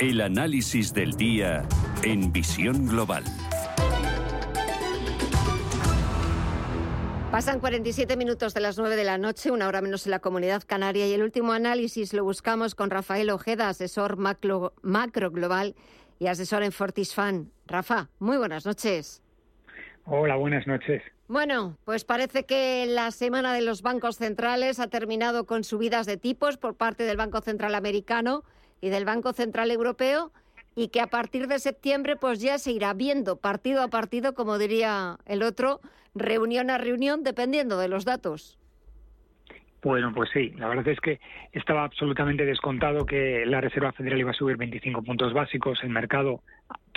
El análisis del día en visión global. Pasan 47 minutos de las 9 de la noche, una hora menos en la comunidad canaria, y el último análisis lo buscamos con Rafael Ojeda, asesor macro, macro global y asesor en Fortisfan. Rafa, muy buenas noches. Hola, buenas noches. Bueno, pues parece que la semana de los bancos centrales ha terminado con subidas de tipos por parte del Banco Central Americano y del Banco Central Europeo y que a partir de septiembre pues ya se irá viendo partido a partido, como diría el otro, reunión a reunión, dependiendo de los datos. Bueno, pues sí, la verdad es que estaba absolutamente descontado que la Reserva Federal iba a subir 25 puntos básicos. El mercado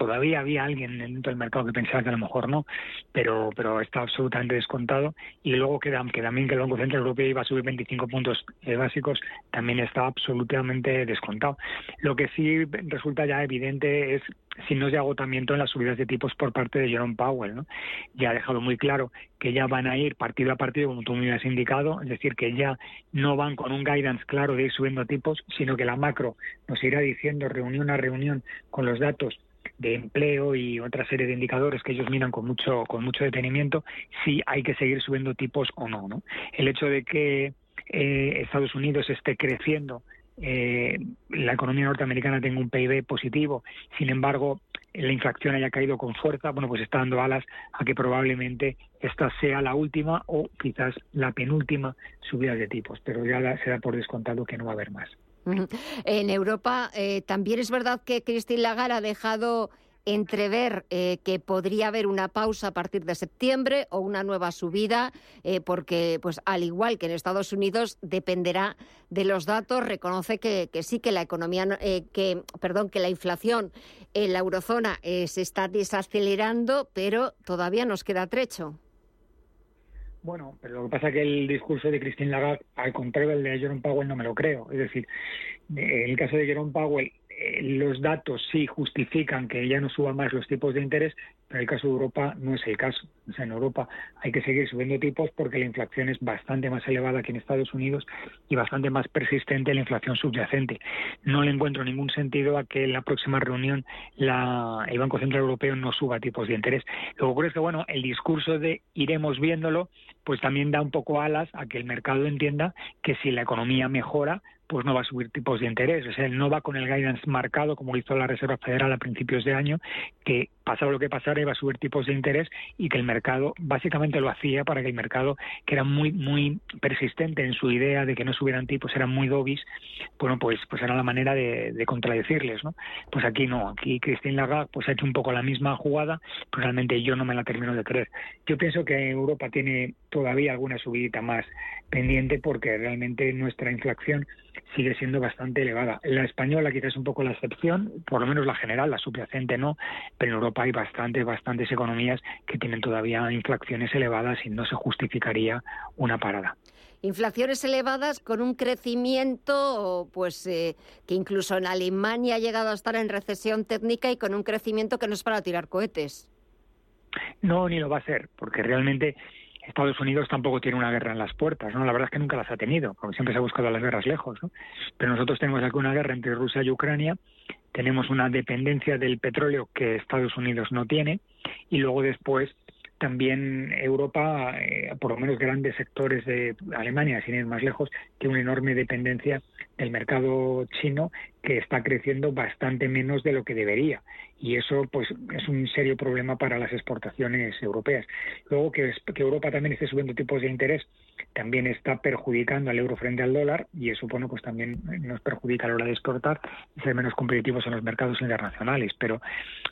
todavía había alguien dentro del mercado que pensaba que a lo mejor no, pero pero está absolutamente descontado. Y luego que, que también que el Banco Central Europeo iba a subir 25 puntos eh, básicos, también está absolutamente descontado. Lo que sí resulta ya evidente es signos de agotamiento en las subidas de tipos por parte de Jerome Powell. ¿no? Ya ha dejado muy claro que ya van a ir partido a partido, como tú me has indicado, es decir, que ya no van con un guidance claro de ir subiendo tipos, sino que la macro nos irá diciendo reunión a reunión con los datos de empleo y otra serie de indicadores que ellos miran con mucho con mucho detenimiento si hay que seguir subiendo tipos o no no el hecho de que eh, Estados Unidos esté creciendo eh, la economía norteamericana tenga un PIB positivo sin embargo la inflación haya caído con fuerza bueno pues está dando alas a que probablemente esta sea la última o quizás la penúltima subida de tipos pero ya se da por descontado que no va a haber más en Europa eh, también es verdad que Christine Lagarde ha dejado entrever eh, que podría haber una pausa a partir de septiembre o una nueva subida, eh, porque, pues, al igual que en Estados Unidos, dependerá de los datos. Reconoce que, sí que la economía, que, perdón, que la inflación en la eurozona se está desacelerando, pero todavía nos queda trecho. Bueno, pero lo que pasa es que el discurso de Christine Lagarde, al contrario del de Jerome Powell, no me lo creo. Es decir, en el caso de Jerome Powell, eh, los datos sí justifican que ya no suban más los tipos de interés, pero en el caso de Europa no es el caso. O sea, en Europa hay que seguir subiendo tipos porque la inflación es bastante más elevada que en Estados Unidos y bastante más persistente la inflación subyacente. No le encuentro ningún sentido a que en la próxima reunión el Banco Central Europeo no suba tipos de interés. Lo que ocurre es que, bueno, el discurso de iremos viéndolo, pues también da un poco alas a que el mercado entienda que si la economía mejora, pues no va a subir tipos de interés. O sea, él no va con el guidance marcado como hizo la Reserva Federal a principios de año, que pasara lo que pasara iba a subir tipos de interés y que el mercado básicamente lo hacía para que el mercado, que era muy muy persistente en su idea de que no subieran tipos, eran muy dobis, bueno, pues pues era la manera de, contradecirles, ¿no? Pues aquí no, aquí Christine Lagarde pues ha hecho un poco la misma jugada, pero realmente yo no me la termino de creer. Yo pienso que Europa tiene todavía alguna subidita más pendiente porque realmente nuestra inflación sigue siendo bastante elevada. La española quizás es un poco la excepción, por lo menos la general, la subyacente no, pero en Europa hay bastantes, bastantes economías que tienen todavía inflaciones elevadas y no se justificaría una parada. Inflaciones elevadas con un crecimiento, pues eh, que incluso en Alemania ha llegado a estar en recesión técnica y con un crecimiento que no es para tirar cohetes. No, ni lo va a ser, porque realmente Estados Unidos tampoco tiene una guerra en las puertas, ¿no? La verdad es que nunca las ha tenido, porque siempre se ha buscado las guerras lejos, ¿no? Pero nosotros tenemos aquí una guerra entre Rusia y Ucrania, tenemos una dependencia del petróleo que Estados Unidos no tiene, y luego después también Europa, eh, por lo menos grandes sectores de Alemania, sin ir más lejos, tiene una enorme dependencia del mercado chino que está creciendo bastante menos de lo que debería y eso pues es un serio problema para las exportaciones europeas. Luego que, que Europa también esté subiendo tipos de interés también está perjudicando al euro frente al dólar y eso bueno pues también nos perjudica a la hora de exportar y ser menos competitivos en los mercados internacionales. Pero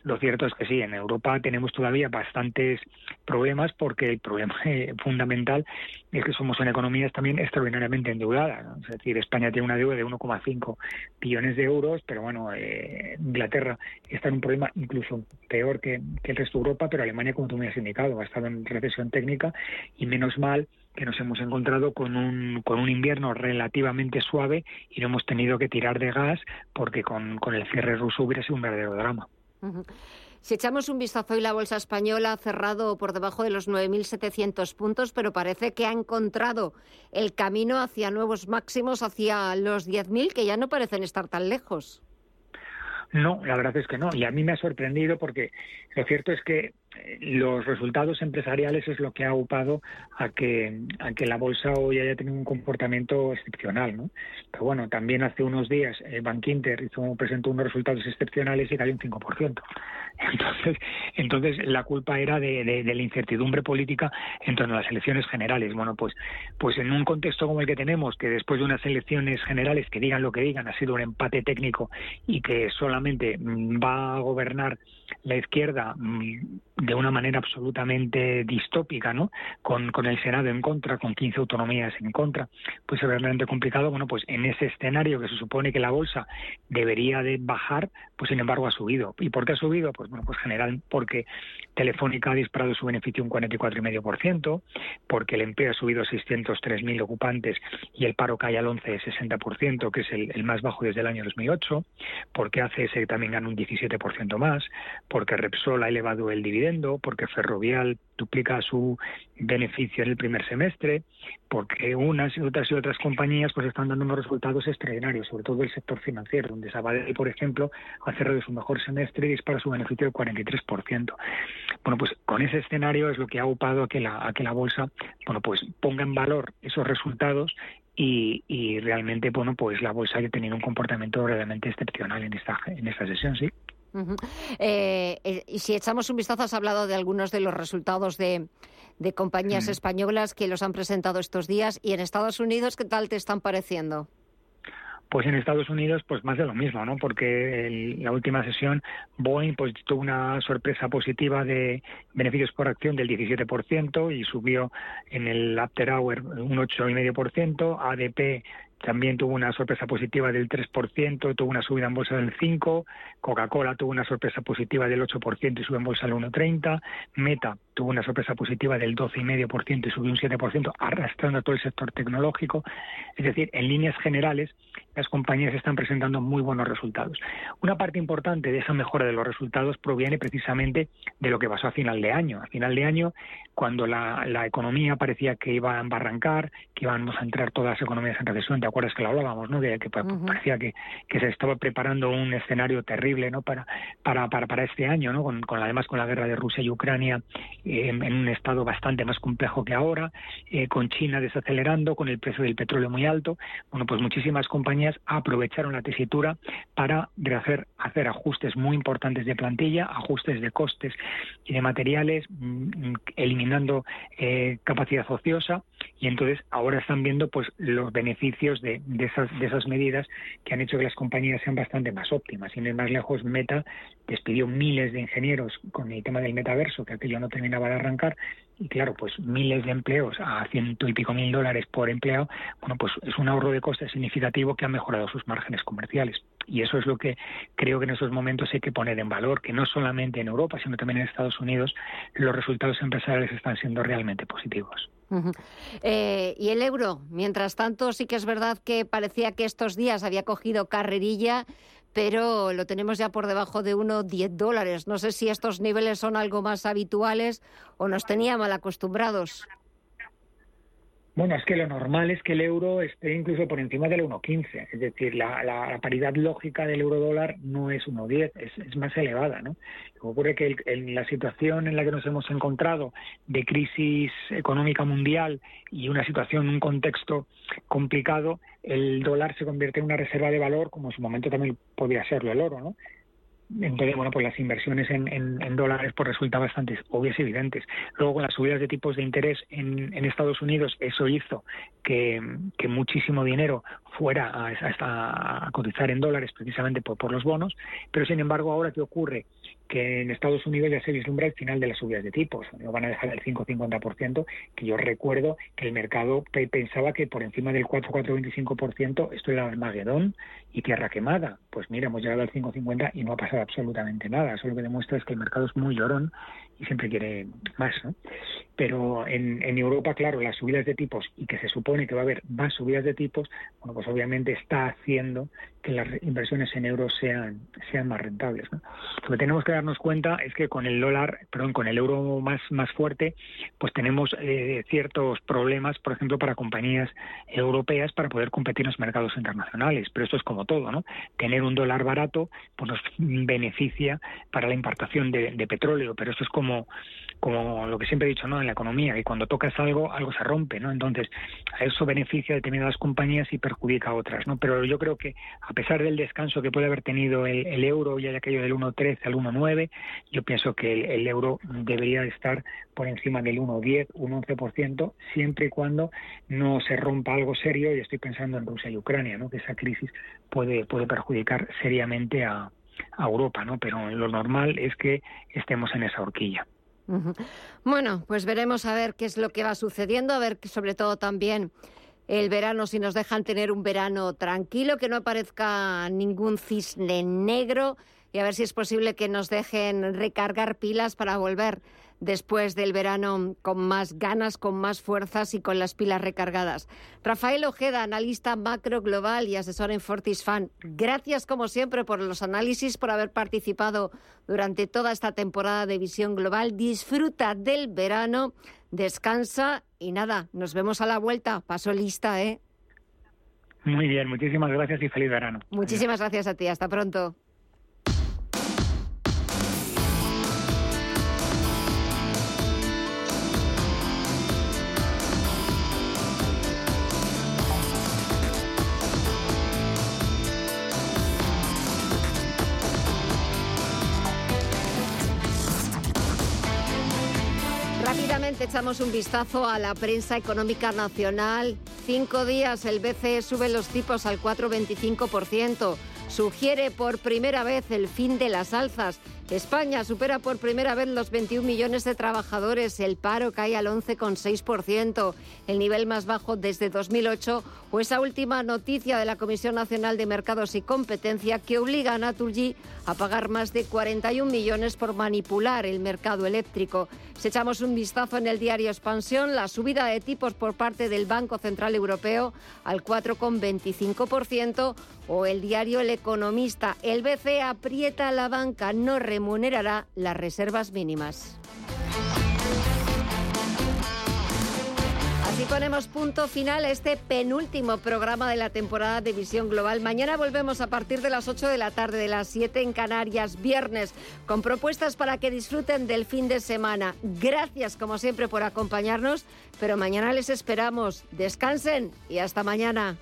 lo cierto es que sí, en Europa tenemos todavía bastantes problemas porque el problema fundamental es que somos una economía también extraordinariamente endeudada. Es decir, España tiene una deuda de 1,5 billones de euros, pero bueno, eh, Inglaterra está en un problema incluso peor que, el resto de Europa, pero Alemania, como tú me has indicado, ha estado en recesión técnica y menos mal que nos hemos encontrado con un, con un invierno relativamente suave y no hemos tenido que tirar de gas porque con, con el cierre ruso hubiera sido un verdadero drama. Si echamos un vistazo hoy, la bolsa española ha cerrado por debajo de los 9.700 puntos, pero parece que ha encontrado el camino hacia nuevos máximos, hacia los 10.000, que ya no parecen estar tan lejos. No, la verdad es que no. Y a mí me ha sorprendido porque lo cierto es que los resultados empresariales es lo que ha upado a que, a que la bolsa hoy haya tenido un comportamiento excepcional. ¿no? Pero bueno, también hace unos días eh, Bank Inter hizo, presentó unos resultados excepcionales y cayó un 5%. Entonces, entonces la culpa era de, de, la incertidumbre política en torno a las elecciones generales. Bueno, pues, pues en un contexto como el que tenemos, que después de unas elecciones generales, que digan lo que digan, ha sido un empate técnico y que solamente mm, va a gobernar la izquierda mm, de una manera absolutamente distópica, ¿no? Con, el Senado en contra, con 15 autonomías en contra, pues es realmente complicado. Bueno, pues en ese escenario que se supone que la bolsa debería de bajar, pues sin embargo ha subido. ¿Y por qué ha subido? Pues bueno, pues general porque Telefónica ha disparado su beneficio un 44,5%, porque el empleo ha subido 603.000 ocupantes y el paro cae al 11,60%, que es el, el, más bajo desde el año 2008, porque ACS también gana un 17% más, porque Repsol ha elevado el dividendo porque Ferrovial duplica su beneficio en el primer semestre, porque unas y otras y otras compañías pues están dando unos resultados extraordinarios, sobre todo el sector financiero, donde Sabadell, por ejemplo, ha cerrado su mejor semestre y dispara su beneficio del 43%. Bueno, pues con ese escenario es lo que ha upado a que la, a que la bolsa, bueno, pues ponga en valor esos resultados y, y, realmente, bueno, pues la bolsa haya tenido un comportamiento realmente excepcional en esta, en esta sesión, sí. Eh, eh, y si echamos un vistazo, has hablado de algunos de los resultados de, compañías españolas que los han presentado estos días. ¿Y en Estados Unidos qué tal te están pareciendo? Pues en Estados Unidos, pues más de lo mismo, ¿no? Porque en la última sesión Boeing pues tuvo una sorpresa positiva de beneficios por acción del 17% y subió en el after hour un 8,5%. ADP también tuvo una sorpresa positiva del 3%, tuvo una subida en bolsa del 5%, Coca-Cola tuvo una sorpresa positiva del 8% y sube en bolsa del 1,30%, Meta tuvo una sorpresa positiva del 12,5% y subió un 7%, arrastrando a todo el sector tecnológico. Es decir, en líneas generales, las compañías están presentando muy buenos resultados. Una parte importante de esa mejora de los resultados proviene precisamente de lo que pasó a final de año. A final de año, cuando la, economía parecía que iba a embarrancar, que íbamos a entrar todas las economías en recesión, ¿te acuerdas que lo hablábamos, no? Que, parecía que, se estaba preparando un escenario terrible, ¿no? Para, para, para, este año, ¿no? Con, además con la guerra de Rusia y Ucrania en un estado bastante más complejo que ahora, eh, con China desacelerando, con el precio del petróleo muy alto. Bueno, pues muchísimas compañías aprovecharon la tesitura para hacer, hacer ajustes muy importantes de plantilla, ajustes de costes y de materiales, mm, eliminando eh, capacidad ociosa y entonces ahora están viendo pues los beneficios de, esas, de esas medidas que han hecho que las compañías sean bastante más óptimas. Sin ir más lejos, Meta despidió miles de ingenieros con el tema del metaverso, que aquello no terminaba de arrancar, y claro, pues miles de empleos a ciento y pico mil dólares por empleado, bueno, pues es un ahorro de costes significativo que ha mejorado sus márgenes comerciales. Y eso es lo que creo que en estos momentos hay que poner en valor, que no solamente en Europa, sino también en Estados Unidos, los resultados empresariales están siendo realmente positivos. Eh, y el euro, mientras tanto, sí que es verdad que parecía que estos días había cogido carrerilla pero lo tenemos ya por debajo de 1,10 dólares. No sé si estos niveles son algo más habituales o nos tenía mal acostumbrados. Bueno, es que lo normal es que el euro esté incluso por encima del 1,15. Es decir, la, paridad lógica del euro dólar no es 1,10, es, es más elevada. ¿no? Ocurre que en la situación en la que nos hemos encontrado de crisis económica mundial y una situación, un contexto complicado, el dólar se convierte en una reserva de valor, como en su momento también podría serlo el oro. ¿no? Entonces, bueno, pues las inversiones en, dólares pues resultan bastante obvias y evidentes. Luego, con las subidas de tipos de interés en, Estados Unidos, eso hizo que, muchísimo dinero fuera a, a, a, cotizar en dólares precisamente por, por los bonos. Pero, sin embargo, ahora, ¿qué ocurre? que en Estados Unidos ya se vislumbra el final de las subidas de tipos. No van a dejar el 5-50%, que yo recuerdo que el mercado pensaba que por encima del 4-4-25% esto era Armagedón y tierra quemada. Pues mira, hemos llegado al 5-50 y no ha pasado absolutamente nada. Eso lo que demuestra es que el mercado es muy llorón y siempre quiere más. ¿no? Pero en, Europa, claro, las subidas de tipos y que se supone que va a haber más subidas de tipos, bueno, pues obviamente está haciendo que las inversiones en euros sean, sean más rentables. Lo que tenemos que darnos cuenta es que con el dólar, perdón, con el euro más, más fuerte, pues tenemos eh, ciertos problemas, por ejemplo, para compañías europeas para poder competir en los mercados internacionales. Pero esto es como todo, ¿no? Tener un dólar barato pues nos beneficia para la importación de, de petróleo, pero esto es como, como lo que siempre he dicho, ¿no? En la economía, que cuando tocas algo, algo se rompe, ¿no? Entonces, eso beneficia a determinadas compañías y perjudica a otras, ¿no? Pero yo creo que a pesar del descanso que puede haber tenido el, el euro y haya caído del 1.13 al 1.9, yo pienso que el, euro debería estar por encima del 1.10, un 11%, siempre y cuando no se rompa algo serio, y estoy pensando en Rusia y Ucrania, ¿no? Que esa crisis puede, puede perjudicar seriamente a, a Europa, ¿no? Pero lo normal es que estemos en esa horquilla. Bueno, pues veremos a ver qué es lo que va sucediendo, a ver que sobre todo también el verano, si nos dejan tener un verano tranquilo, que no aparezca ningún cisne negro y a ver si es posible que nos dejen recargar pilas para volver después del verano con más ganas, con más fuerzas y con las pilas recargadas. Rafael Ojeda, analista macro global y asesor en Fortisfan, gracias como siempre por los análisis, por haber participado durante toda esta temporada de visión global. Disfruta del verano, descansa y nada, nos vemos a la vuelta. Paso lista, ¿eh? Muy bien, muchísimas gracias y feliz verano. Muchísimas gracias a ti, hasta pronto. Echamos un vistazo a la prensa económica nacional. Cinco días el BCE sube los tipos al 4,25%. Sugiere por primera vez el fin de las alzas España supera por primera vez los 21 millones de trabajadores, el paro cae al 11,6%, el nivel más bajo desde 2008, o esa última noticia de la Comisión Nacional de Mercados y Competencia que obliga a Naturgy a pagar más de 41 millones por manipular el mercado eléctrico. Si echamos un vistazo en el diario Expansión, la subida de tipos por parte del Banco Central Europeo al 4,25% o el diario El Economista, el BCE aprieta la banca, no remunerará las reservas mínimas. Así ponemos punto final a este penúltimo programa de la temporada de Visión Global. Mañana volvemos a partir de las 8 de la tarde, de las 7 en Canarias, viernes, con propuestas para que disfruten del fin de semana. Gracias, como siempre, por acompañarnos, pero mañana les esperamos. Descansen y hasta mañana.